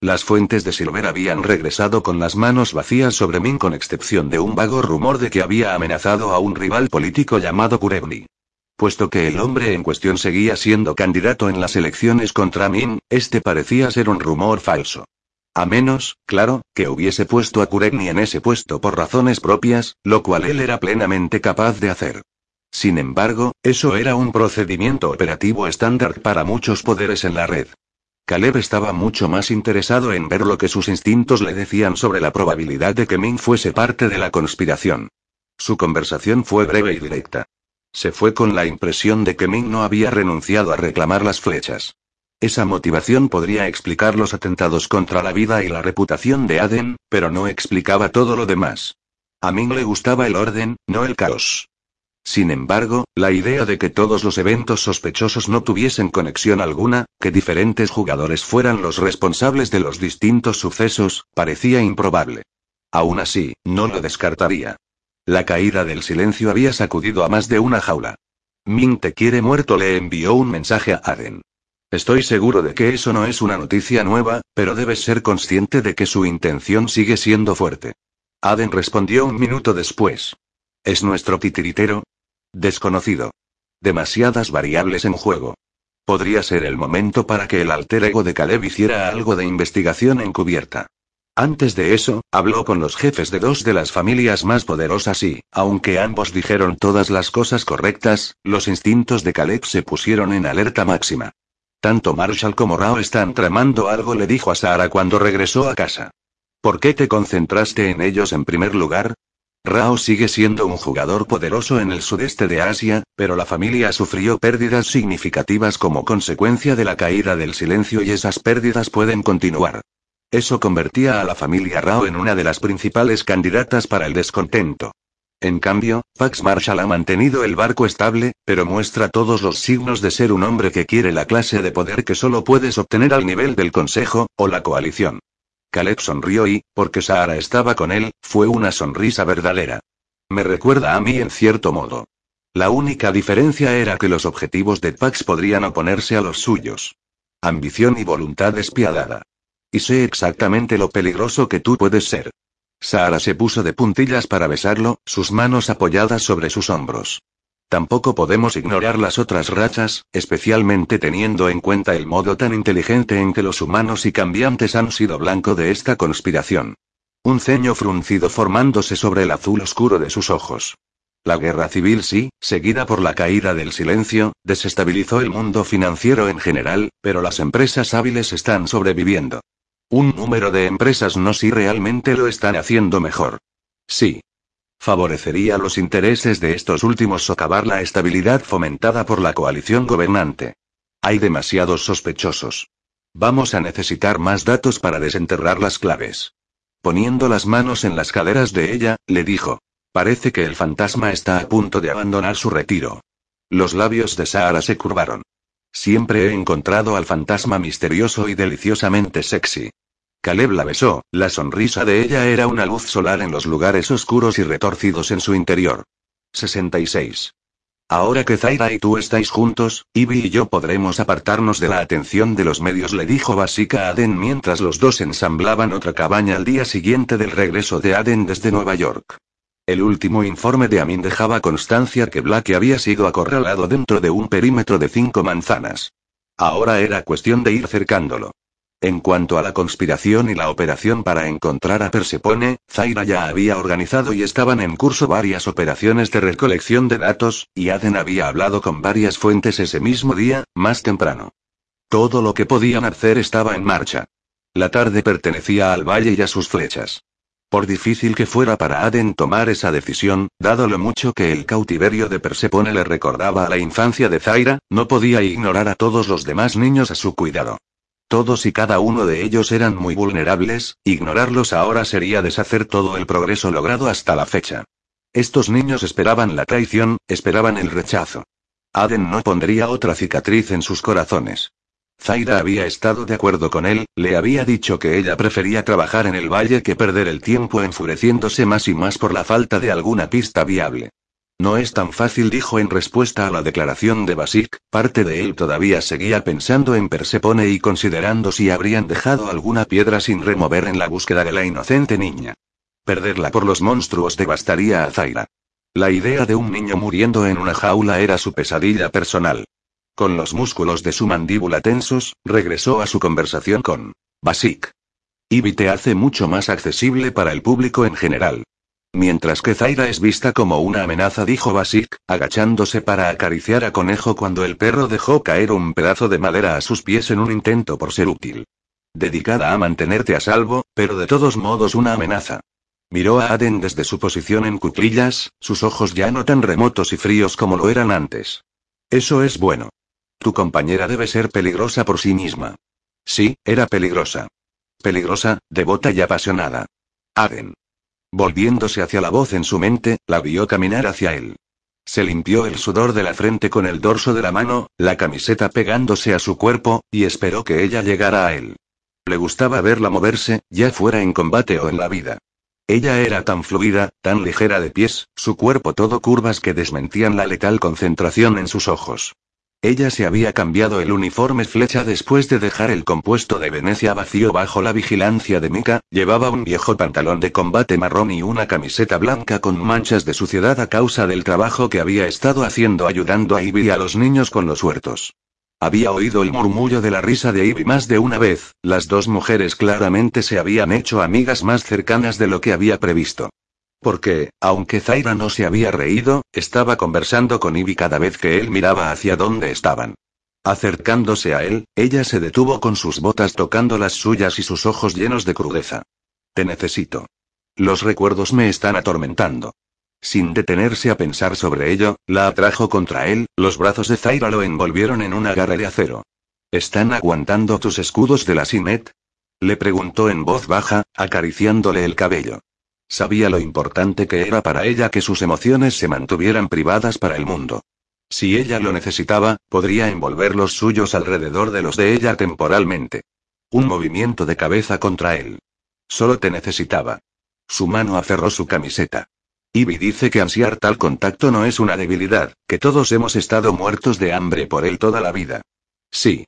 Las fuentes de Silver habían regresado con las manos vacías sobre Min con excepción de un vago rumor de que había amenazado a un rival político llamado Kurebni. Puesto que el hombre en cuestión seguía siendo candidato en las elecciones contra Min, este parecía ser un rumor falso. A menos, claro, que hubiese puesto a Kuregni en ese puesto por razones propias, lo cual él era plenamente capaz de hacer. Sin embargo, eso era un procedimiento operativo estándar para muchos poderes en la red. Caleb estaba mucho más interesado en ver lo que sus instintos le decían sobre la probabilidad de que Min fuese parte de la conspiración. Su conversación fue breve y directa. Se fue con la impresión de que Ming no había renunciado a reclamar las flechas. Esa motivación podría explicar los atentados contra la vida y la reputación de Aden, pero no explicaba todo lo demás. A Ming le gustaba el orden, no el caos. Sin embargo, la idea de que todos los eventos sospechosos no tuviesen conexión alguna, que diferentes jugadores fueran los responsables de los distintos sucesos, parecía improbable. Aún así, no lo descartaría. La caída del silencio había sacudido a más de una jaula. Ming te quiere muerto le envió un mensaje a Aden. Estoy seguro de que eso no es una noticia nueva, pero debes ser consciente de que su intención sigue siendo fuerte. Aden respondió un minuto después. ¿Es nuestro titiritero? Desconocido. Demasiadas variables en juego. Podría ser el momento para que el alter ego de Caleb hiciera algo de investigación encubierta. Antes de eso, habló con los jefes de dos de las familias más poderosas y, aunque ambos dijeron todas las cosas correctas, los instintos de Caleb se pusieron en alerta máxima. Tanto Marshall como Rao están tramando algo, le dijo a Sara cuando regresó a casa. ¿Por qué te concentraste en ellos en primer lugar? Rao sigue siendo un jugador poderoso en el sudeste de Asia, pero la familia sufrió pérdidas significativas como consecuencia de la caída del silencio y esas pérdidas pueden continuar. Eso convertía a la familia Rao en una de las principales candidatas para el descontento. En cambio, Pax Marshall ha mantenido el barco estable, pero muestra todos los signos de ser un hombre que quiere la clase de poder que solo puedes obtener al nivel del Consejo, o la coalición. Caleb sonrió y, porque Sahara estaba con él, fue una sonrisa verdadera. Me recuerda a mí en cierto modo. La única diferencia era que los objetivos de Pax podrían oponerse a los suyos. Ambición y voluntad despiadada. Y sé exactamente lo peligroso que tú puedes ser. Sara se puso de puntillas para besarlo, sus manos apoyadas sobre sus hombros. Tampoco podemos ignorar las otras rachas, especialmente teniendo en cuenta el modo tan inteligente en que los humanos y cambiantes han sido blanco de esta conspiración. Un ceño fruncido formándose sobre el azul oscuro de sus ojos. La guerra civil sí, seguida por la caída del silencio, desestabilizó el mundo financiero en general, pero las empresas hábiles están sobreviviendo. Un número de empresas no si realmente lo están haciendo mejor. Sí. Favorecería los intereses de estos últimos socavar la estabilidad fomentada por la coalición gobernante. Hay demasiados sospechosos. Vamos a necesitar más datos para desenterrar las claves. Poniendo las manos en las caderas de ella, le dijo. Parece que el fantasma está a punto de abandonar su retiro. Los labios de Sahara se curvaron. Siempre he encontrado al fantasma misterioso y deliciosamente sexy. Caleb la besó, la sonrisa de ella era una luz solar en los lugares oscuros y retorcidos en su interior. 66. Ahora que Zaira y tú estáis juntos, Ivy y yo podremos apartarnos de la atención de los medios, le dijo Basica a Aden mientras los dos ensamblaban otra cabaña al día siguiente del regreso de Aden desde Nueva York. El último informe de Amin dejaba constancia que Black había sido acorralado dentro de un perímetro de cinco manzanas. Ahora era cuestión de ir cercándolo. En cuanto a la conspiración y la operación para encontrar a Persepone, Zaira ya había organizado y estaban en curso varias operaciones de recolección de datos, y Aden había hablado con varias fuentes ese mismo día, más temprano. Todo lo que podían hacer estaba en marcha. La tarde pertenecía al valle y a sus flechas. Por difícil que fuera para Aden tomar esa decisión, dado lo mucho que el cautiverio de Persepone le recordaba a la infancia de Zaira, no podía ignorar a todos los demás niños a su cuidado. Todos y cada uno de ellos eran muy vulnerables, ignorarlos ahora sería deshacer todo el progreso logrado hasta la fecha. Estos niños esperaban la traición, esperaban el rechazo. Aden no pondría otra cicatriz en sus corazones. Zaira había estado de acuerdo con él, le había dicho que ella prefería trabajar en el valle que perder el tiempo enfureciéndose más y más por la falta de alguna pista viable. No es tan fácil, dijo en respuesta a la declaración de Basik, parte de él todavía seguía pensando en Persepone y considerando si habrían dejado alguna piedra sin remover en la búsqueda de la inocente niña. Perderla por los monstruos devastaría a Zaira. La idea de un niño muriendo en una jaula era su pesadilla personal. Con los músculos de su mandíbula tensos, regresó a su conversación con Basik. Ibi te hace mucho más accesible para el público en general. Mientras que Zaira es vista como una amenaza, dijo Basik, agachándose para acariciar a Conejo cuando el perro dejó caer un pedazo de madera a sus pies en un intento por ser útil. Dedicada a mantenerte a salvo, pero de todos modos una amenaza. Miró a Aden desde su posición en cuclillas, sus ojos ya no tan remotos y fríos como lo eran antes. Eso es bueno. Tu compañera debe ser peligrosa por sí misma. Sí, era peligrosa. Peligrosa, devota y apasionada. Aden. Volviéndose hacia la voz en su mente, la vio caminar hacia él. Se limpió el sudor de la frente con el dorso de la mano, la camiseta pegándose a su cuerpo, y esperó que ella llegara a él. Le gustaba verla moverse, ya fuera en combate o en la vida. Ella era tan fluida, tan ligera de pies, su cuerpo todo curvas que desmentían la letal concentración en sus ojos. Ella se había cambiado el uniforme flecha después de dejar el compuesto de Venecia vacío bajo la vigilancia de Mika, llevaba un viejo pantalón de combate marrón y una camiseta blanca con manchas de suciedad a causa del trabajo que había estado haciendo ayudando a Ivy y a los niños con los huertos. Había oído el murmullo de la risa de Ivy más de una vez, las dos mujeres claramente se habían hecho amigas más cercanas de lo que había previsto. Porque, aunque Zaira no se había reído, estaba conversando con Ivy cada vez que él miraba hacia donde estaban. Acercándose a él, ella se detuvo con sus botas tocando las suyas y sus ojos llenos de crudeza. Te necesito. Los recuerdos me están atormentando. Sin detenerse a pensar sobre ello, la atrajo contra él, los brazos de Zaira lo envolvieron en una garra de acero. ¿Están aguantando tus escudos de la Sinet? Le preguntó en voz baja, acariciándole el cabello. Sabía lo importante que era para ella que sus emociones se mantuvieran privadas para el mundo. Si ella lo necesitaba, podría envolver los suyos alrededor de los de ella temporalmente. Un movimiento de cabeza contra él. Solo te necesitaba. Su mano aferró su camiseta. Ivy dice que ansiar tal contacto no es una debilidad, que todos hemos estado muertos de hambre por él toda la vida. Sí,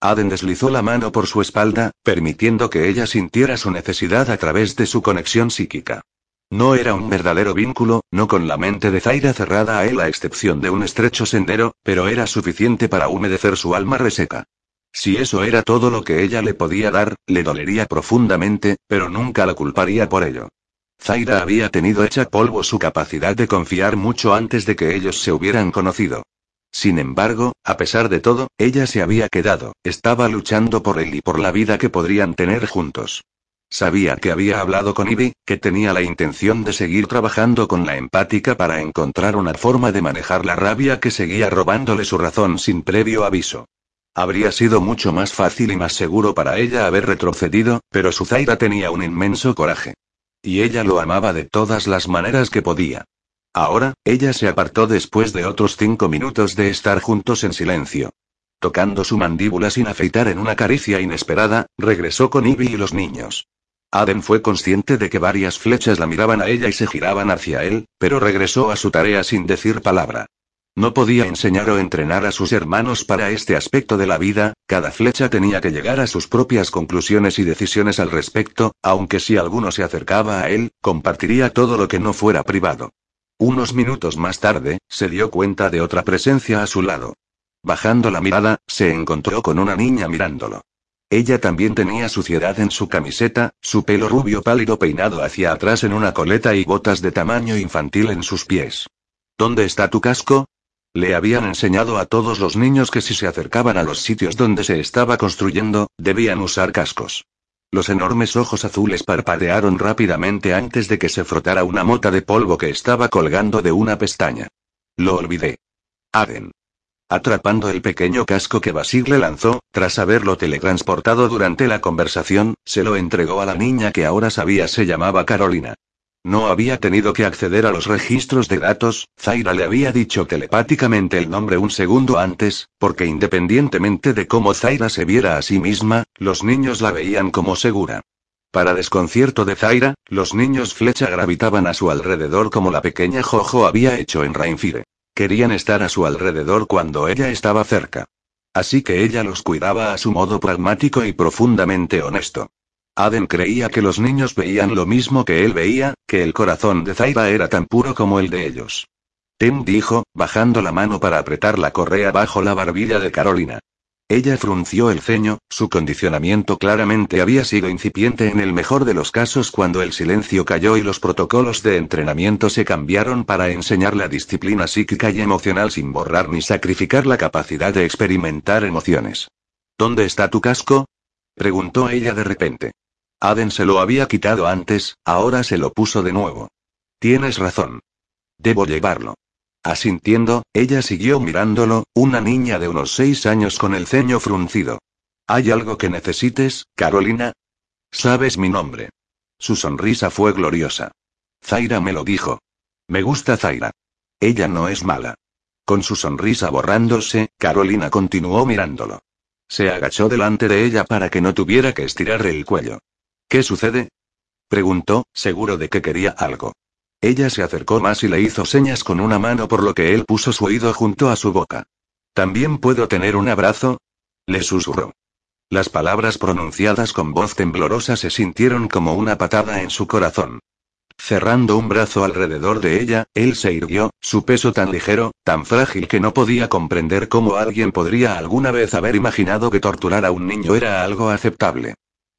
Aden deslizó la mano por su espalda, permitiendo que ella sintiera su necesidad a través de su conexión psíquica. No era un verdadero vínculo, no con la mente de Zaira cerrada a él a excepción de un estrecho sendero, pero era suficiente para humedecer su alma reseca. Si eso era todo lo que ella le podía dar, le dolería profundamente, pero nunca la culparía por ello. Zaira había tenido hecha polvo su capacidad de confiar mucho antes de que ellos se hubieran conocido. Sin embargo, a pesar de todo, ella se había quedado, estaba luchando por él y por la vida que podrían tener juntos. Sabía que había hablado con Ivy, que tenía la intención de seguir trabajando con la empática para encontrar una forma de manejar la rabia que seguía robándole su razón sin previo aviso. Habría sido mucho más fácil y más seguro para ella haber retrocedido, pero su Zaira tenía un inmenso coraje. Y ella lo amaba de todas las maneras que podía. Ahora, ella se apartó después de otros cinco minutos de estar juntos en silencio. Tocando su mandíbula sin afeitar en una caricia inesperada, regresó con Ivy y los niños. Aden fue consciente de que varias flechas la miraban a ella y se giraban hacia él, pero regresó a su tarea sin decir palabra. No podía enseñar o entrenar a sus hermanos para este aspecto de la vida, cada flecha tenía que llegar a sus propias conclusiones y decisiones al respecto, aunque si alguno se acercaba a él, compartiría todo lo que no fuera privado. Unos minutos más tarde, se dio cuenta de otra presencia a su lado. Bajando la mirada, se encontró con una niña mirándolo. Ella también tenía suciedad en su camiseta, su pelo rubio pálido peinado hacia atrás en una coleta y botas de tamaño infantil en sus pies. ¿Dónde está tu casco? Le habían enseñado a todos los niños que si se acercaban a los sitios donde se estaba construyendo, debían usar cascos. Los enormes ojos azules parpadearon rápidamente antes de que se frotara una mota de polvo que estaba colgando de una pestaña. Lo olvidé. Aden. Atrapando el pequeño casco que Basir le lanzó, tras haberlo teletransportado durante la conversación, se lo entregó a la niña que ahora sabía se llamaba Carolina. No había tenido que acceder a los registros de datos, Zaira le había dicho telepáticamente el nombre un segundo antes, porque independientemente de cómo Zaira se viera a sí misma, los niños la veían como segura. Para desconcierto de Zaira, los niños flecha gravitaban a su alrededor como la pequeña Jojo había hecho en Rainfire. Querían estar a su alrededor cuando ella estaba cerca. Así que ella los cuidaba a su modo pragmático y profundamente honesto. Aden creía que los niños veían lo mismo que él veía, que el corazón de Zaira era tan puro como el de ellos. Tem dijo, bajando la mano para apretar la correa bajo la barbilla de Carolina. Ella frunció el ceño, su condicionamiento claramente había sido incipiente en el mejor de los casos cuando el silencio cayó y los protocolos de entrenamiento se cambiaron para enseñar la disciplina psíquica y emocional sin borrar ni sacrificar la capacidad de experimentar emociones. ¿Dónde está tu casco? preguntó ella de repente. Aden se lo había quitado antes, ahora se lo puso de nuevo. Tienes razón. Debo llevarlo. Asintiendo, ella siguió mirándolo, una niña de unos seis años con el ceño fruncido. ¿Hay algo que necesites, Carolina? Sabes mi nombre. Su sonrisa fue gloriosa. Zaira me lo dijo. Me gusta Zaira. Ella no es mala. Con su sonrisa borrándose, Carolina continuó mirándolo. Se agachó delante de ella para que no tuviera que estirar el cuello. ¿Qué sucede? preguntó, seguro de que quería algo. Ella se acercó más y le hizo señas con una mano por lo que él puso su oído junto a su boca. ¿También puedo tener un abrazo? Le susurró. Las palabras pronunciadas con voz temblorosa se sintieron como una patada en su corazón. Cerrando un brazo alrededor de ella, él se irguió, su peso tan ligero, tan frágil que no podía comprender cómo alguien podría alguna vez haber imaginado que torturar a un niño era algo aceptable.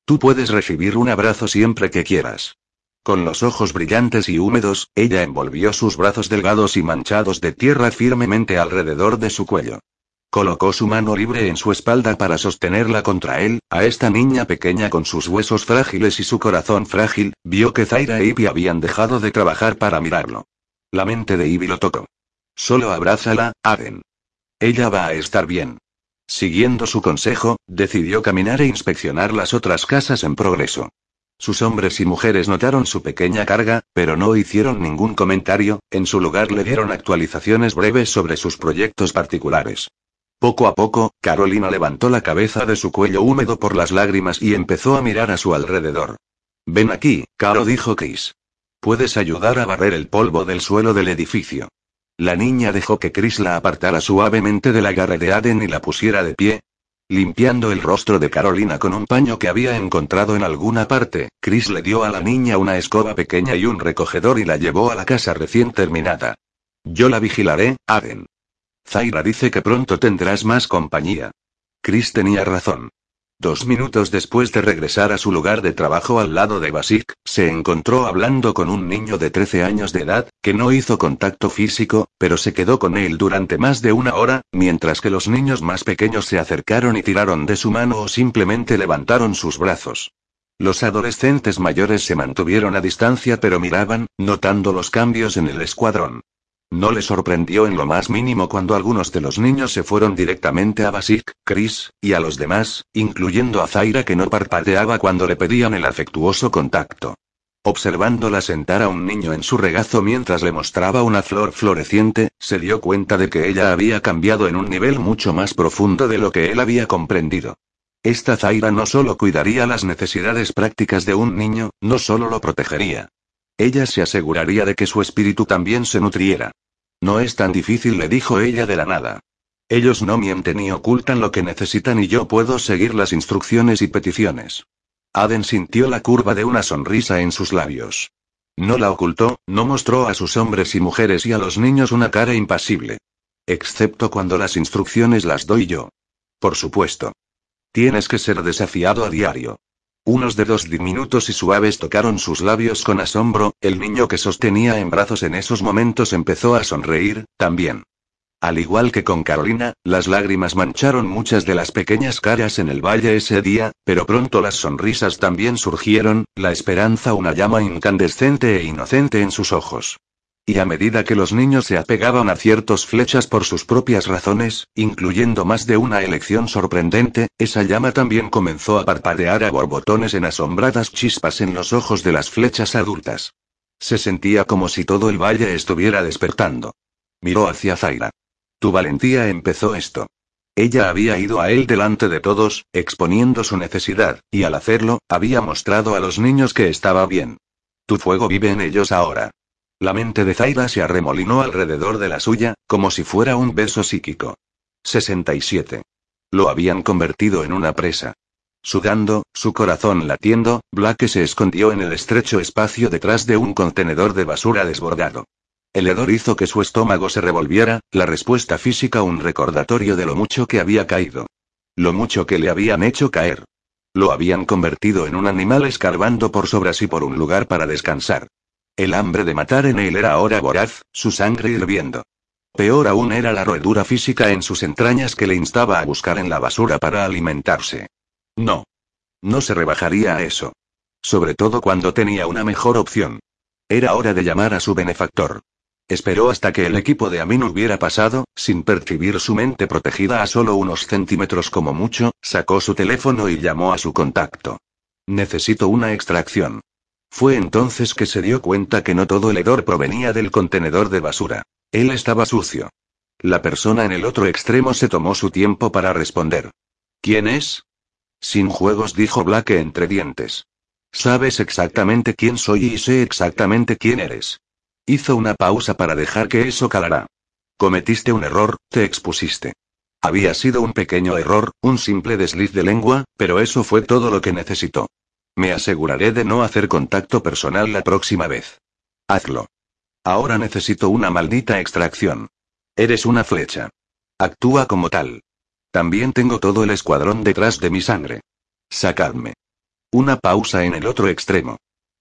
Tú puedes recibir un abrazo siempre que quieras. Con los ojos brillantes y húmedos, ella envolvió sus brazos delgados y manchados de tierra firmemente alrededor de su cuello. Colocó su mano libre en su espalda para sostenerla contra él, a esta niña pequeña con sus huesos frágiles y su corazón frágil, vio que Zaira y Ivy habían dejado de trabajar para mirarlo. La mente de Ivy lo tocó. Solo abrázala, Aden. Ella va a estar bien. Siguiendo su consejo, decidió caminar e inspeccionar las otras casas en progreso. Sus hombres y mujeres notaron su pequeña carga, pero no hicieron ningún comentario, en su lugar le dieron actualizaciones breves sobre sus proyectos particulares. Poco a poco, Carolina levantó la cabeza de su cuello húmedo por las lágrimas y empezó a mirar a su alrededor. Ven aquí, Caro dijo Chris. Puedes ayudar a barrer el polvo del suelo del edificio. La niña dejó que Chris la apartara suavemente de la garra de Aden y la pusiera de pie. Limpiando el rostro de Carolina con un paño que había encontrado en alguna parte, Chris le dio a la niña una escoba pequeña y un recogedor y la llevó a la casa recién terminada. Yo la vigilaré, Aden. Zaira dice que pronto tendrás más compañía. Chris tenía razón. Dos minutos después de regresar a su lugar de trabajo al lado de Basic, se encontró hablando con un niño de 13 años de edad, que no hizo contacto físico, pero se quedó con él durante más de una hora, mientras que los niños más pequeños se acercaron y tiraron de su mano o simplemente levantaron sus brazos. Los adolescentes mayores se mantuvieron a distancia pero miraban, notando los cambios en el escuadrón. No le sorprendió en lo más mínimo cuando algunos de los niños se fueron directamente a Basic, Chris, y a los demás, incluyendo a Zaira que no parpadeaba cuando le pedían el afectuoso contacto. Observándola sentar a un niño en su regazo mientras le mostraba una flor floreciente, se dio cuenta de que ella había cambiado en un nivel mucho más profundo de lo que él había comprendido. Esta Zaira no solo cuidaría las necesidades prácticas de un niño, no solo lo protegería. Ella se aseguraría de que su espíritu también se nutriera. No es tan difícil, le dijo ella de la nada. Ellos no mienten ni ocultan lo que necesitan y yo puedo seguir las instrucciones y peticiones. Aden sintió la curva de una sonrisa en sus labios. No la ocultó, no mostró a sus hombres y mujeres y a los niños una cara impasible. Excepto cuando las instrucciones las doy yo. Por supuesto. Tienes que ser desafiado a diario. Unos dedos diminutos y suaves tocaron sus labios con asombro, el niño que sostenía en brazos en esos momentos empezó a sonreír, también. Al igual que con Carolina, las lágrimas mancharon muchas de las pequeñas caras en el valle ese día, pero pronto las sonrisas también surgieron, la esperanza una llama incandescente e inocente en sus ojos. Y a medida que los niños se apegaban a ciertos flechas por sus propias razones, incluyendo más de una elección sorprendente, esa llama también comenzó a parpadear a borbotones en asombradas chispas en los ojos de las flechas adultas. Se sentía como si todo el valle estuviera despertando. Miró hacia Zaira. Tu valentía empezó esto. Ella había ido a él delante de todos, exponiendo su necesidad, y al hacerlo, había mostrado a los niños que estaba bien. Tu fuego vive en ellos ahora. La mente de Zaira se arremolinó alrededor de la suya, como si fuera un beso psíquico. 67. Lo habían convertido en una presa. Sudando, su corazón latiendo, Black se escondió en el estrecho espacio detrás de un contenedor de basura desbordado. El hedor hizo que su estómago se revolviera, la respuesta física un recordatorio de lo mucho que había caído. Lo mucho que le habían hecho caer. Lo habían convertido en un animal escarbando por sobras y por un lugar para descansar. El hambre de matar en él era ahora voraz, su sangre hirviendo. Peor aún era la roedura física en sus entrañas que le instaba a buscar en la basura para alimentarse. No. No se rebajaría a eso. Sobre todo cuando tenía una mejor opción. Era hora de llamar a su benefactor. Esperó hasta que el equipo de Amin hubiera pasado, sin percibir su mente protegida a solo unos centímetros como mucho, sacó su teléfono y llamó a su contacto. Necesito una extracción. Fue entonces que se dio cuenta que no todo el hedor provenía del contenedor de basura. Él estaba sucio. La persona en el otro extremo se tomó su tiempo para responder. ¿Quién es? Sin juegos dijo Black entre dientes. Sabes exactamente quién soy y sé exactamente quién eres. Hizo una pausa para dejar que eso calara. Cometiste un error, te expusiste. Había sido un pequeño error, un simple desliz de lengua, pero eso fue todo lo que necesitó. Me aseguraré de no hacer contacto personal la próxima vez. Hazlo. Ahora necesito una maldita extracción. Eres una flecha. Actúa como tal. También tengo todo el escuadrón detrás de mi sangre. Sacadme. Una pausa en el otro extremo.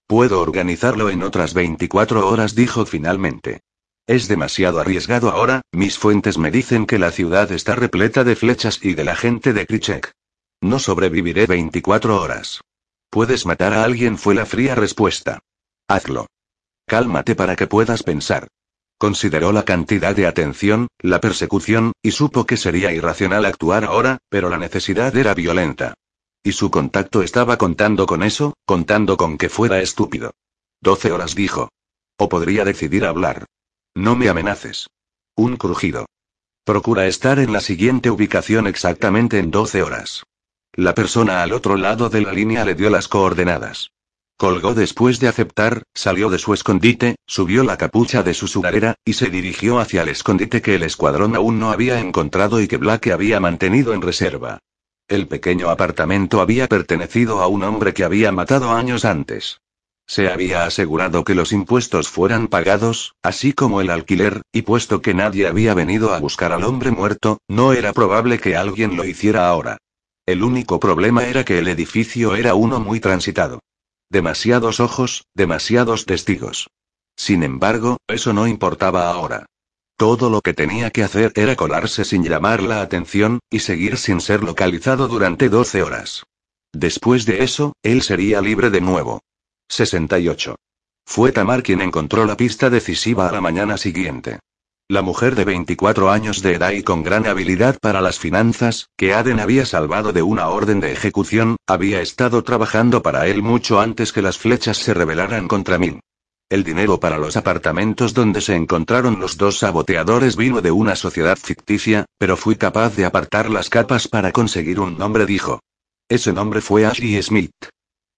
Puedo organizarlo en otras 24 horas, dijo finalmente. Es demasiado arriesgado ahora, mis fuentes me dicen que la ciudad está repleta de flechas y de la gente de Krichek. No sobreviviré 24 horas. Puedes matar a alguien, fue la fría respuesta. Hazlo. Cálmate para que puedas pensar. Consideró la cantidad de atención, la persecución, y supo que sería irracional actuar ahora, pero la necesidad era violenta. Y su contacto estaba contando con eso, contando con que fuera estúpido. Doce horas dijo. O podría decidir hablar. No me amenaces. Un crujido. Procura estar en la siguiente ubicación exactamente en doce horas. La persona al otro lado de la línea le dio las coordenadas. Colgó después de aceptar, salió de su escondite, subió la capucha de su sudadera, y se dirigió hacia el escondite que el escuadrón aún no había encontrado y que Black había mantenido en reserva. El pequeño apartamento había pertenecido a un hombre que había matado años antes. Se había asegurado que los impuestos fueran pagados, así como el alquiler, y puesto que nadie había venido a buscar al hombre muerto, no era probable que alguien lo hiciera ahora. El único problema era que el edificio era uno muy transitado. Demasiados ojos, demasiados testigos. Sin embargo, eso no importaba ahora. Todo lo que tenía que hacer era colarse sin llamar la atención, y seguir sin ser localizado durante 12 horas. Después de eso, él sería libre de nuevo. 68. Fue Tamar quien encontró la pista decisiva a la mañana siguiente. La mujer de 24 años de edad y con gran habilidad para las finanzas, que Aden había salvado de una orden de ejecución, había estado trabajando para él mucho antes que las flechas se rebelaran contra mí. El dinero para los apartamentos donde se encontraron los dos saboteadores vino de una sociedad ficticia, pero fui capaz de apartar las capas para conseguir un nombre, dijo. Ese nombre fue Ashley Smith.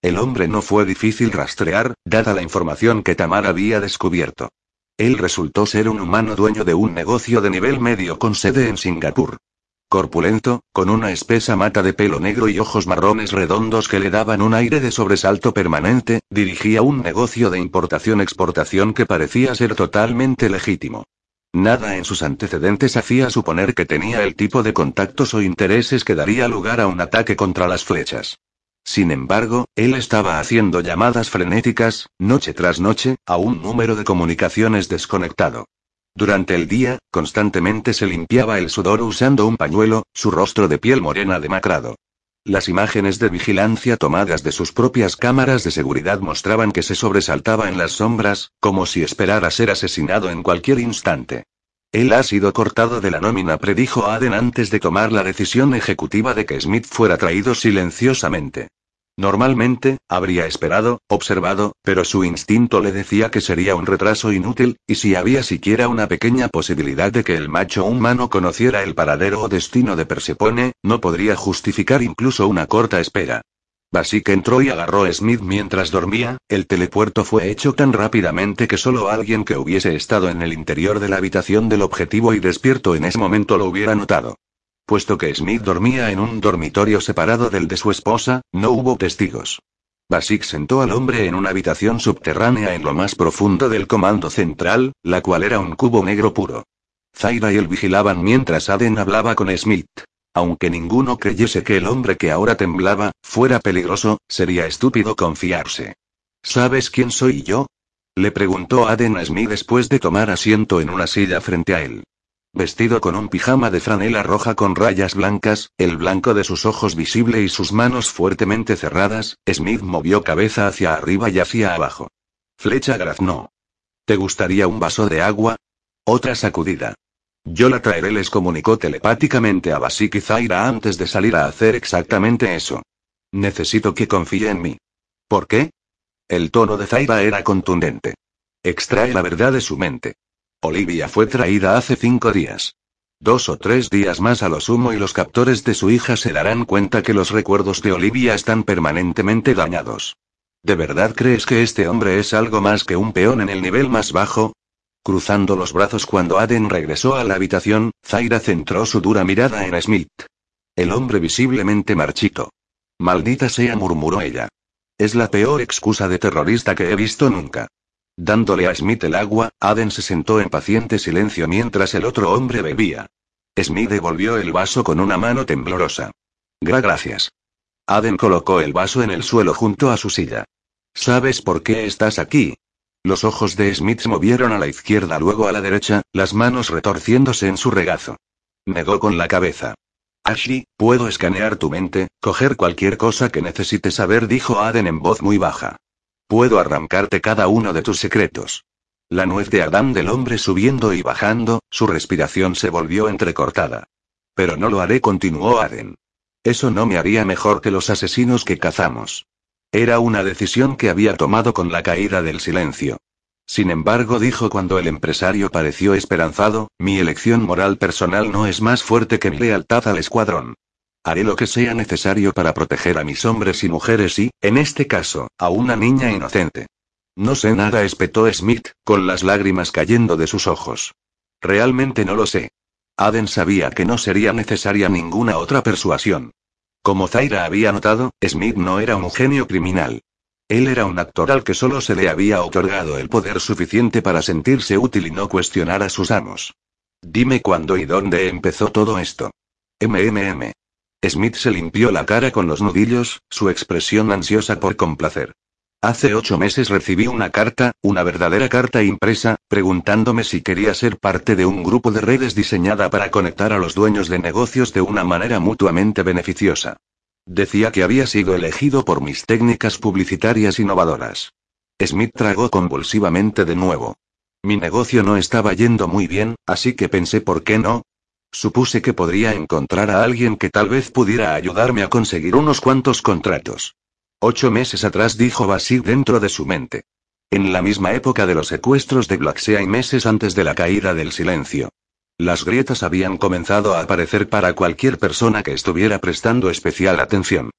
El hombre no fue difícil rastrear, dada la información que Tamar había descubierto. Él resultó ser un humano dueño de un negocio de nivel medio con sede en Singapur. Corpulento, con una espesa mata de pelo negro y ojos marrones redondos que le daban un aire de sobresalto permanente, dirigía un negocio de importación-exportación que parecía ser totalmente legítimo. Nada en sus antecedentes hacía suponer que tenía el tipo de contactos o intereses que daría lugar a un ataque contra las flechas. Sin embargo, él estaba haciendo llamadas frenéticas, noche tras noche, a un número de comunicaciones desconectado. Durante el día, constantemente se limpiaba el sudor usando un pañuelo, su rostro de piel morena demacrado. Las imágenes de vigilancia tomadas de sus propias cámaras de seguridad mostraban que se sobresaltaba en las sombras, como si esperara ser asesinado en cualquier instante. Él ha sido cortado de la nómina, predijo Aden antes de tomar la decisión ejecutiva de que Smith fuera traído silenciosamente. Normalmente, habría esperado, observado, pero su instinto le decía que sería un retraso inútil, y si había siquiera una pequeña posibilidad de que el macho humano conociera el paradero o destino de Persepone, no podría justificar incluso una corta espera. Basic entró y agarró a Smith mientras dormía, el telepuerto fue hecho tan rápidamente que solo alguien que hubiese estado en el interior de la habitación del objetivo y despierto en ese momento lo hubiera notado. Puesto que Smith dormía en un dormitorio separado del de su esposa, no hubo testigos. Basic sentó al hombre en una habitación subterránea en lo más profundo del comando central, la cual era un cubo negro puro. Zaira y él vigilaban mientras Aden hablaba con Smith. Aunque ninguno creyese que el hombre que ahora temblaba, fuera peligroso, sería estúpido confiarse. ¿Sabes quién soy yo? Le preguntó Aden Smith después de tomar asiento en una silla frente a él. Vestido con un pijama de franela roja con rayas blancas, el blanco de sus ojos visible y sus manos fuertemente cerradas, Smith movió cabeza hacia arriba y hacia abajo. Flecha graznó. ¿Te gustaría un vaso de agua? Otra sacudida. Yo la traeré, les comunicó telepáticamente a Basik y Zaira antes de salir a hacer exactamente eso. Necesito que confíe en mí. ¿Por qué? El tono de Zaira era contundente. Extrae la verdad de su mente. Olivia fue traída hace cinco días. Dos o tres días más a lo sumo y los captores de su hija se darán cuenta que los recuerdos de Olivia están permanentemente dañados. ¿De verdad crees que este hombre es algo más que un peón en el nivel más bajo? Cruzando los brazos cuando Aden regresó a la habitación, Zaira centró su dura mirada en Smith. El hombre visiblemente marchito. Maldita sea, murmuró ella. Es la peor excusa de terrorista que he visto nunca. Dándole a Smith el agua, Aden se sentó en paciente silencio mientras el otro hombre bebía. Smith devolvió el vaso con una mano temblorosa. Gra gracias. Aden colocó el vaso en el suelo junto a su silla. ¿Sabes por qué estás aquí? Los ojos de Smith movieron a la izquierda, luego a la derecha, las manos retorciéndose en su regazo. Negó con la cabeza. Ashley, puedo escanear tu mente, coger cualquier cosa que necesites saber, dijo Aden en voz muy baja. Puedo arrancarte cada uno de tus secretos. La nuez de Adán del hombre subiendo y bajando, su respiración se volvió entrecortada. Pero no lo haré, continuó Aden. Eso no me haría mejor que los asesinos que cazamos. Era una decisión que había tomado con la caída del silencio. Sin embargo, dijo cuando el empresario pareció esperanzado, mi elección moral personal no es más fuerte que mi lealtad al escuadrón. Haré lo que sea necesario para proteger a mis hombres y mujeres y, en este caso, a una niña inocente. No sé nada, espetó Smith, con las lágrimas cayendo de sus ojos. Realmente no lo sé. Aden sabía que no sería necesaria ninguna otra persuasión. Como Zaira había notado, Smith no era un genio criminal. Él era un actor al que solo se le había otorgado el poder suficiente para sentirse útil y no cuestionar a sus amos. Dime cuándo y dónde empezó todo esto. MMM. Smith se limpió la cara con los nudillos, su expresión ansiosa por complacer. Hace ocho meses recibí una carta, una verdadera carta impresa, preguntándome si quería ser parte de un grupo de redes diseñada para conectar a los dueños de negocios de una manera mutuamente beneficiosa. Decía que había sido elegido por mis técnicas publicitarias innovadoras. Smith tragó convulsivamente de nuevo. Mi negocio no estaba yendo muy bien, así que pensé por qué no. Supuse que podría encontrar a alguien que tal vez pudiera ayudarme a conseguir unos cuantos contratos. Ocho meses atrás dijo Basil dentro de su mente. En la misma época de los secuestros de Blacksea y meses antes de la caída del silencio. Las grietas habían comenzado a aparecer para cualquier persona que estuviera prestando especial atención.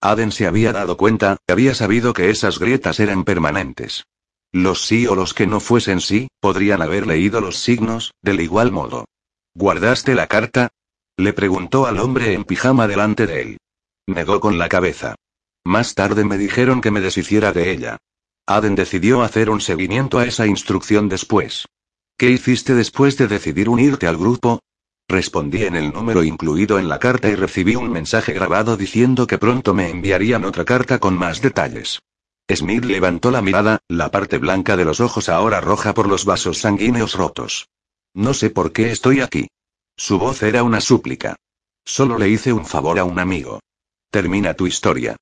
Aden se había dado cuenta, había sabido que esas grietas eran permanentes. Los sí o los que no fuesen sí, podrían haber leído los signos, del igual modo. ¿Guardaste la carta? Le preguntó al hombre en pijama delante de él. Negó con la cabeza. Más tarde me dijeron que me deshiciera de ella. Aden decidió hacer un seguimiento a esa instrucción después. ¿Qué hiciste después de decidir unirte al grupo? Respondí en el número incluido en la carta y recibí un mensaje grabado diciendo que pronto me enviarían otra carta con más detalles. Smith levantó la mirada, la parte blanca de los ojos ahora roja por los vasos sanguíneos rotos. No sé por qué estoy aquí. Su voz era una súplica. Solo le hice un favor a un amigo. Termina tu historia.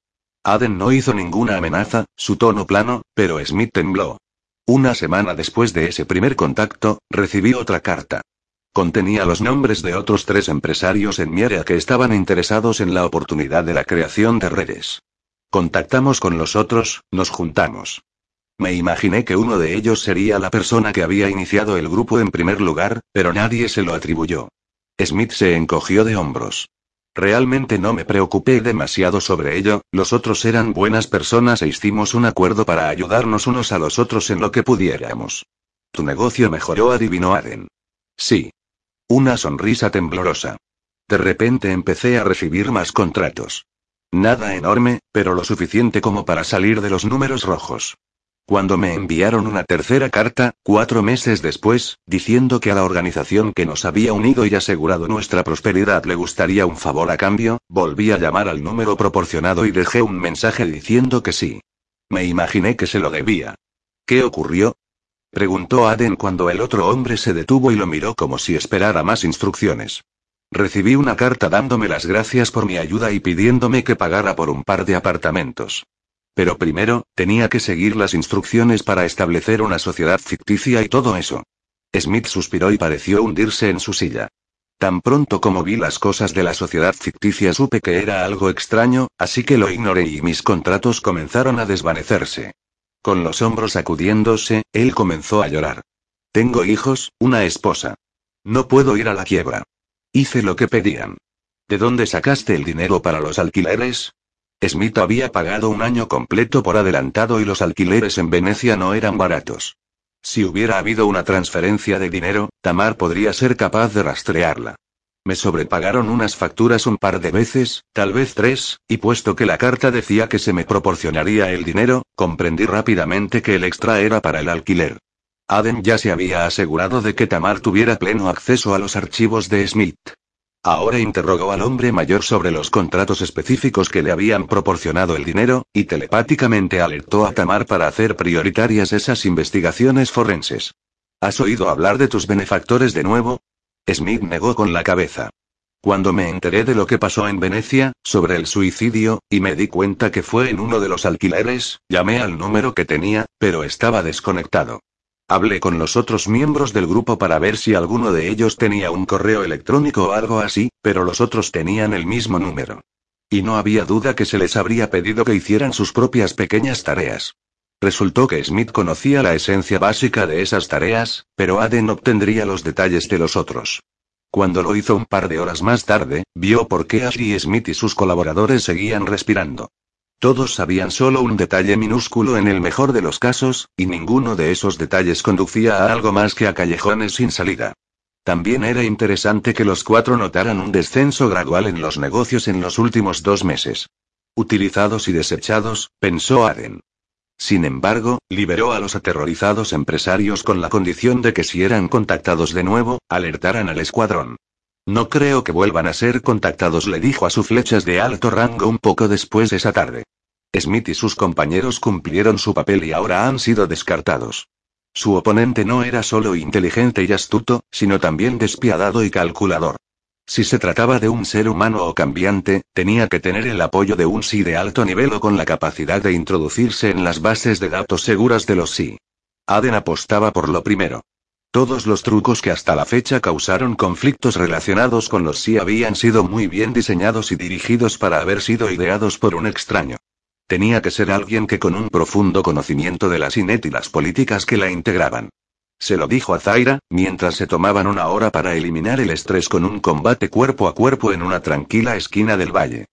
Aden no hizo ninguna amenaza, su tono plano, pero Smith tembló. Una semana después de ese primer contacto, recibí otra carta. Contenía los nombres de otros tres empresarios en mi área que estaban interesados en la oportunidad de la creación de redes. Contactamos con los otros, nos juntamos. Me imaginé que uno de ellos sería la persona que había iniciado el grupo en primer lugar, pero nadie se lo atribuyó. Smith se encogió de hombros. Realmente no me preocupé demasiado sobre ello, los otros eran buenas personas e hicimos un acuerdo para ayudarnos unos a los otros en lo que pudiéramos. Tu negocio mejoró, adivinó Aden. Sí. Una sonrisa temblorosa. De repente empecé a recibir más contratos. Nada enorme, pero lo suficiente como para salir de los números rojos. Cuando me enviaron una tercera carta, cuatro meses después, diciendo que a la organización que nos había unido y asegurado nuestra prosperidad le gustaría un favor a cambio, volví a llamar al número proporcionado y dejé un mensaje diciendo que sí. Me imaginé que se lo debía. ¿Qué ocurrió? Preguntó Aden cuando el otro hombre se detuvo y lo miró como si esperara más instrucciones. Recibí una carta dándome las gracias por mi ayuda y pidiéndome que pagara por un par de apartamentos. Pero primero, tenía que seguir las instrucciones para establecer una sociedad ficticia y todo eso. Smith suspiró y pareció hundirse en su silla. Tan pronto como vi las cosas de la sociedad ficticia supe que era algo extraño, así que lo ignoré y mis contratos comenzaron a desvanecerse. Con los hombros sacudiéndose, él comenzó a llorar. Tengo hijos, una esposa. No puedo ir a la quiebra. Hice lo que pedían. ¿De dónde sacaste el dinero para los alquileres? Smith había pagado un año completo por adelantado y los alquileres en Venecia no eran baratos. Si hubiera habido una transferencia de dinero, Tamar podría ser capaz de rastrearla. Me sobrepagaron unas facturas un par de veces, tal vez tres, y puesto que la carta decía que se me proporcionaría el dinero, comprendí rápidamente que el extra era para el alquiler. Aden ya se había asegurado de que Tamar tuviera pleno acceso a los archivos de Smith. Ahora interrogó al hombre mayor sobre los contratos específicos que le habían proporcionado el dinero, y telepáticamente alertó a Tamar para hacer prioritarias esas investigaciones forenses. ¿Has oído hablar de tus benefactores de nuevo? Smith negó con la cabeza. Cuando me enteré de lo que pasó en Venecia, sobre el suicidio, y me di cuenta que fue en uno de los alquileres, llamé al número que tenía, pero estaba desconectado. Hablé con los otros miembros del grupo para ver si alguno de ellos tenía un correo electrónico o algo así, pero los otros tenían el mismo número. Y no había duda que se les habría pedido que hicieran sus propias pequeñas tareas. Resultó que Smith conocía la esencia básica de esas tareas, pero Aden obtendría los detalles de los otros. Cuando lo hizo un par de horas más tarde, vio por qué Ashley Smith y sus colaboradores seguían respirando. Todos sabían solo un detalle minúsculo en el mejor de los casos, y ninguno de esos detalles conducía a algo más que a callejones sin salida. También era interesante que los cuatro notaran un descenso gradual en los negocios en los últimos dos meses. Utilizados y desechados, pensó Aden. Sin embargo, liberó a los aterrorizados empresarios con la condición de que si eran contactados de nuevo, alertaran al escuadrón. No creo que vuelvan a ser contactados, le dijo a sus flechas de alto rango un poco después esa tarde. Smith y sus compañeros cumplieron su papel y ahora han sido descartados. Su oponente no era solo inteligente y astuto, sino también despiadado y calculador. Si se trataba de un ser humano o cambiante, tenía que tener el apoyo de un sí de alto nivel o con la capacidad de introducirse en las bases de datos seguras de los sí. Aden apostaba por lo primero. Todos los trucos que hasta la fecha causaron conflictos relacionados con los sí habían sido muy bien diseñados y dirigidos para haber sido ideados por un extraño. Tenía que ser alguien que con un profundo conocimiento de la SINET y las políticas que la integraban. Se lo dijo a Zaira, mientras se tomaban una hora para eliminar el estrés con un combate cuerpo a cuerpo en una tranquila esquina del valle.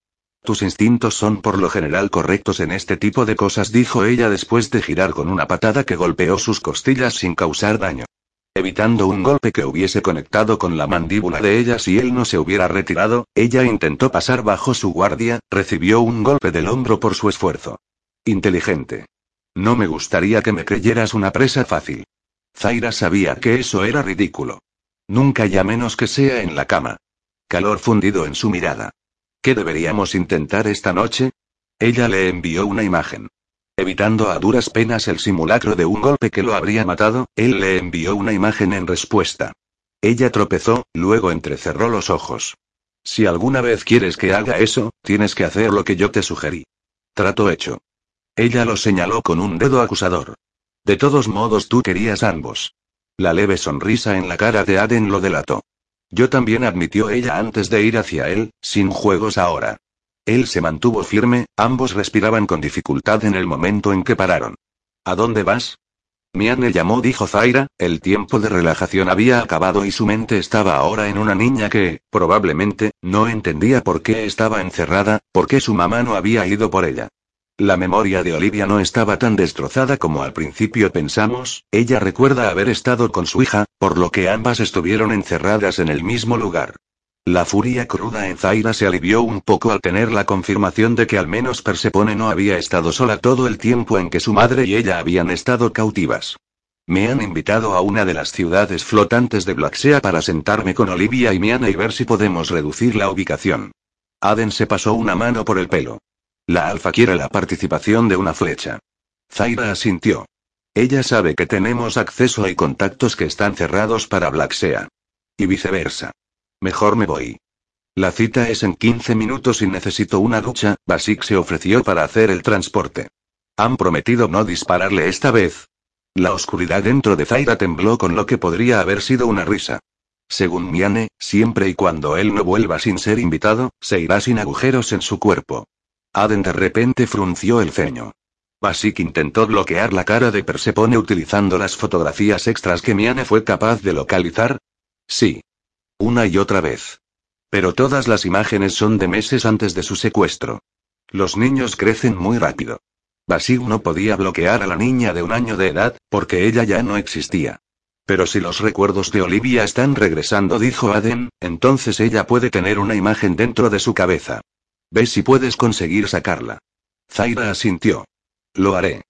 Tus instintos son por lo general correctos en este tipo de cosas, dijo ella después de girar con una patada que golpeó sus costillas sin causar daño. Evitando un golpe que hubiese conectado con la mandíbula de ella si él no se hubiera retirado, ella intentó pasar bajo su guardia, recibió un golpe del hombro por su esfuerzo. Inteligente. No me gustaría que me creyeras una presa fácil. Zaira sabía que eso era ridículo. Nunca ya menos que sea en la cama. Calor fundido en su mirada. ¿Qué deberíamos intentar esta noche? Ella le envió una imagen. Evitando a duras penas el simulacro de un golpe que lo habría matado, él le envió una imagen en respuesta. Ella tropezó, luego entrecerró los ojos. Si alguna vez quieres que haga eso, tienes que hacer lo que yo te sugerí. Trato hecho. Ella lo señaló con un dedo acusador. De todos modos tú querías ambos. La leve sonrisa en la cara de Aden lo delató. Yo también admitió ella antes de ir hacia él, sin juegos ahora. Él se mantuvo firme, ambos respiraban con dificultad en el momento en que pararon. ¿A dónde vas? Miane llamó, dijo Zaira, el tiempo de relajación había acabado y su mente estaba ahora en una niña que, probablemente, no entendía por qué estaba encerrada, por qué su mamá no había ido por ella. La memoria de Olivia no estaba tan destrozada como al principio pensamos, ella recuerda haber estado con su hija, por lo que ambas estuvieron encerradas en el mismo lugar. La furia cruda en Zaira se alivió un poco al tener la confirmación de que al menos Persepone no había estado sola todo el tiempo en que su madre y ella habían estado cautivas. Me han invitado a una de las ciudades flotantes de Blacksea para sentarme con Olivia y Miana y ver si podemos reducir la ubicación. Aden se pasó una mano por el pelo. La alfa quiere la participación de una flecha. Zaira asintió. Ella sabe que tenemos acceso y contactos que están cerrados para Blacksea. Y viceversa. Mejor me voy. La cita es en 15 minutos y necesito una ducha, Basic se ofreció para hacer el transporte. Han prometido no dispararle esta vez. La oscuridad dentro de Zaira tembló con lo que podría haber sido una risa. Según Miane, siempre y cuando él no vuelva sin ser invitado, se irá sin agujeros en su cuerpo. Aden de repente frunció el ceño. Basic intentó bloquear la cara de Persepone utilizando las fotografías extras que Miane fue capaz de localizar. Sí. Una y otra vez. Pero todas las imágenes son de meses antes de su secuestro. Los niños crecen muy rápido. Basic no podía bloquear a la niña de un año de edad, porque ella ya no existía. Pero si los recuerdos de Olivia están regresando, dijo Aden, entonces ella puede tener una imagen dentro de su cabeza. Ve si puedes conseguir sacarla. Zaira asintió. Lo haré.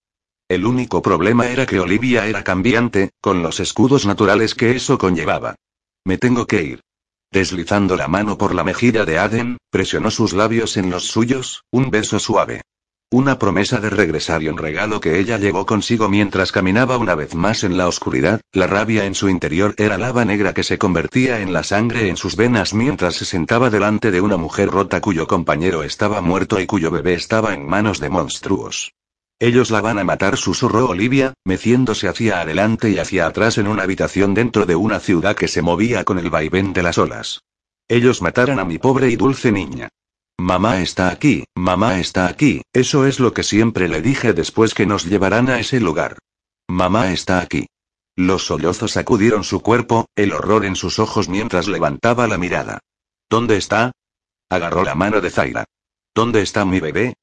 El único problema era que Olivia era cambiante, con los escudos naturales que eso conllevaba. Me tengo que ir. Deslizando la mano por la mejilla de Aden, presionó sus labios en los suyos, un beso suave. Una promesa de regresar y un regalo que ella llevó consigo mientras caminaba una vez más en la oscuridad, la rabia en su interior era lava negra que se convertía en la sangre en sus venas mientras se sentaba delante de una mujer rota cuyo compañero estaba muerto y cuyo bebé estaba en manos de monstruos. Ellos la van a matar, susurró Olivia, meciéndose hacia adelante y hacia atrás en una habitación dentro de una ciudad que se movía con el vaivén de las olas. Ellos matarán a mi pobre y dulce niña. Mamá está aquí, mamá está aquí, eso es lo que siempre le dije después que nos llevarán a ese lugar. Mamá está aquí. Los sollozos sacudieron su cuerpo, el horror en sus ojos mientras levantaba la mirada. ¿Dónde está? Agarró la mano de Zaira. ¿Dónde está mi bebé?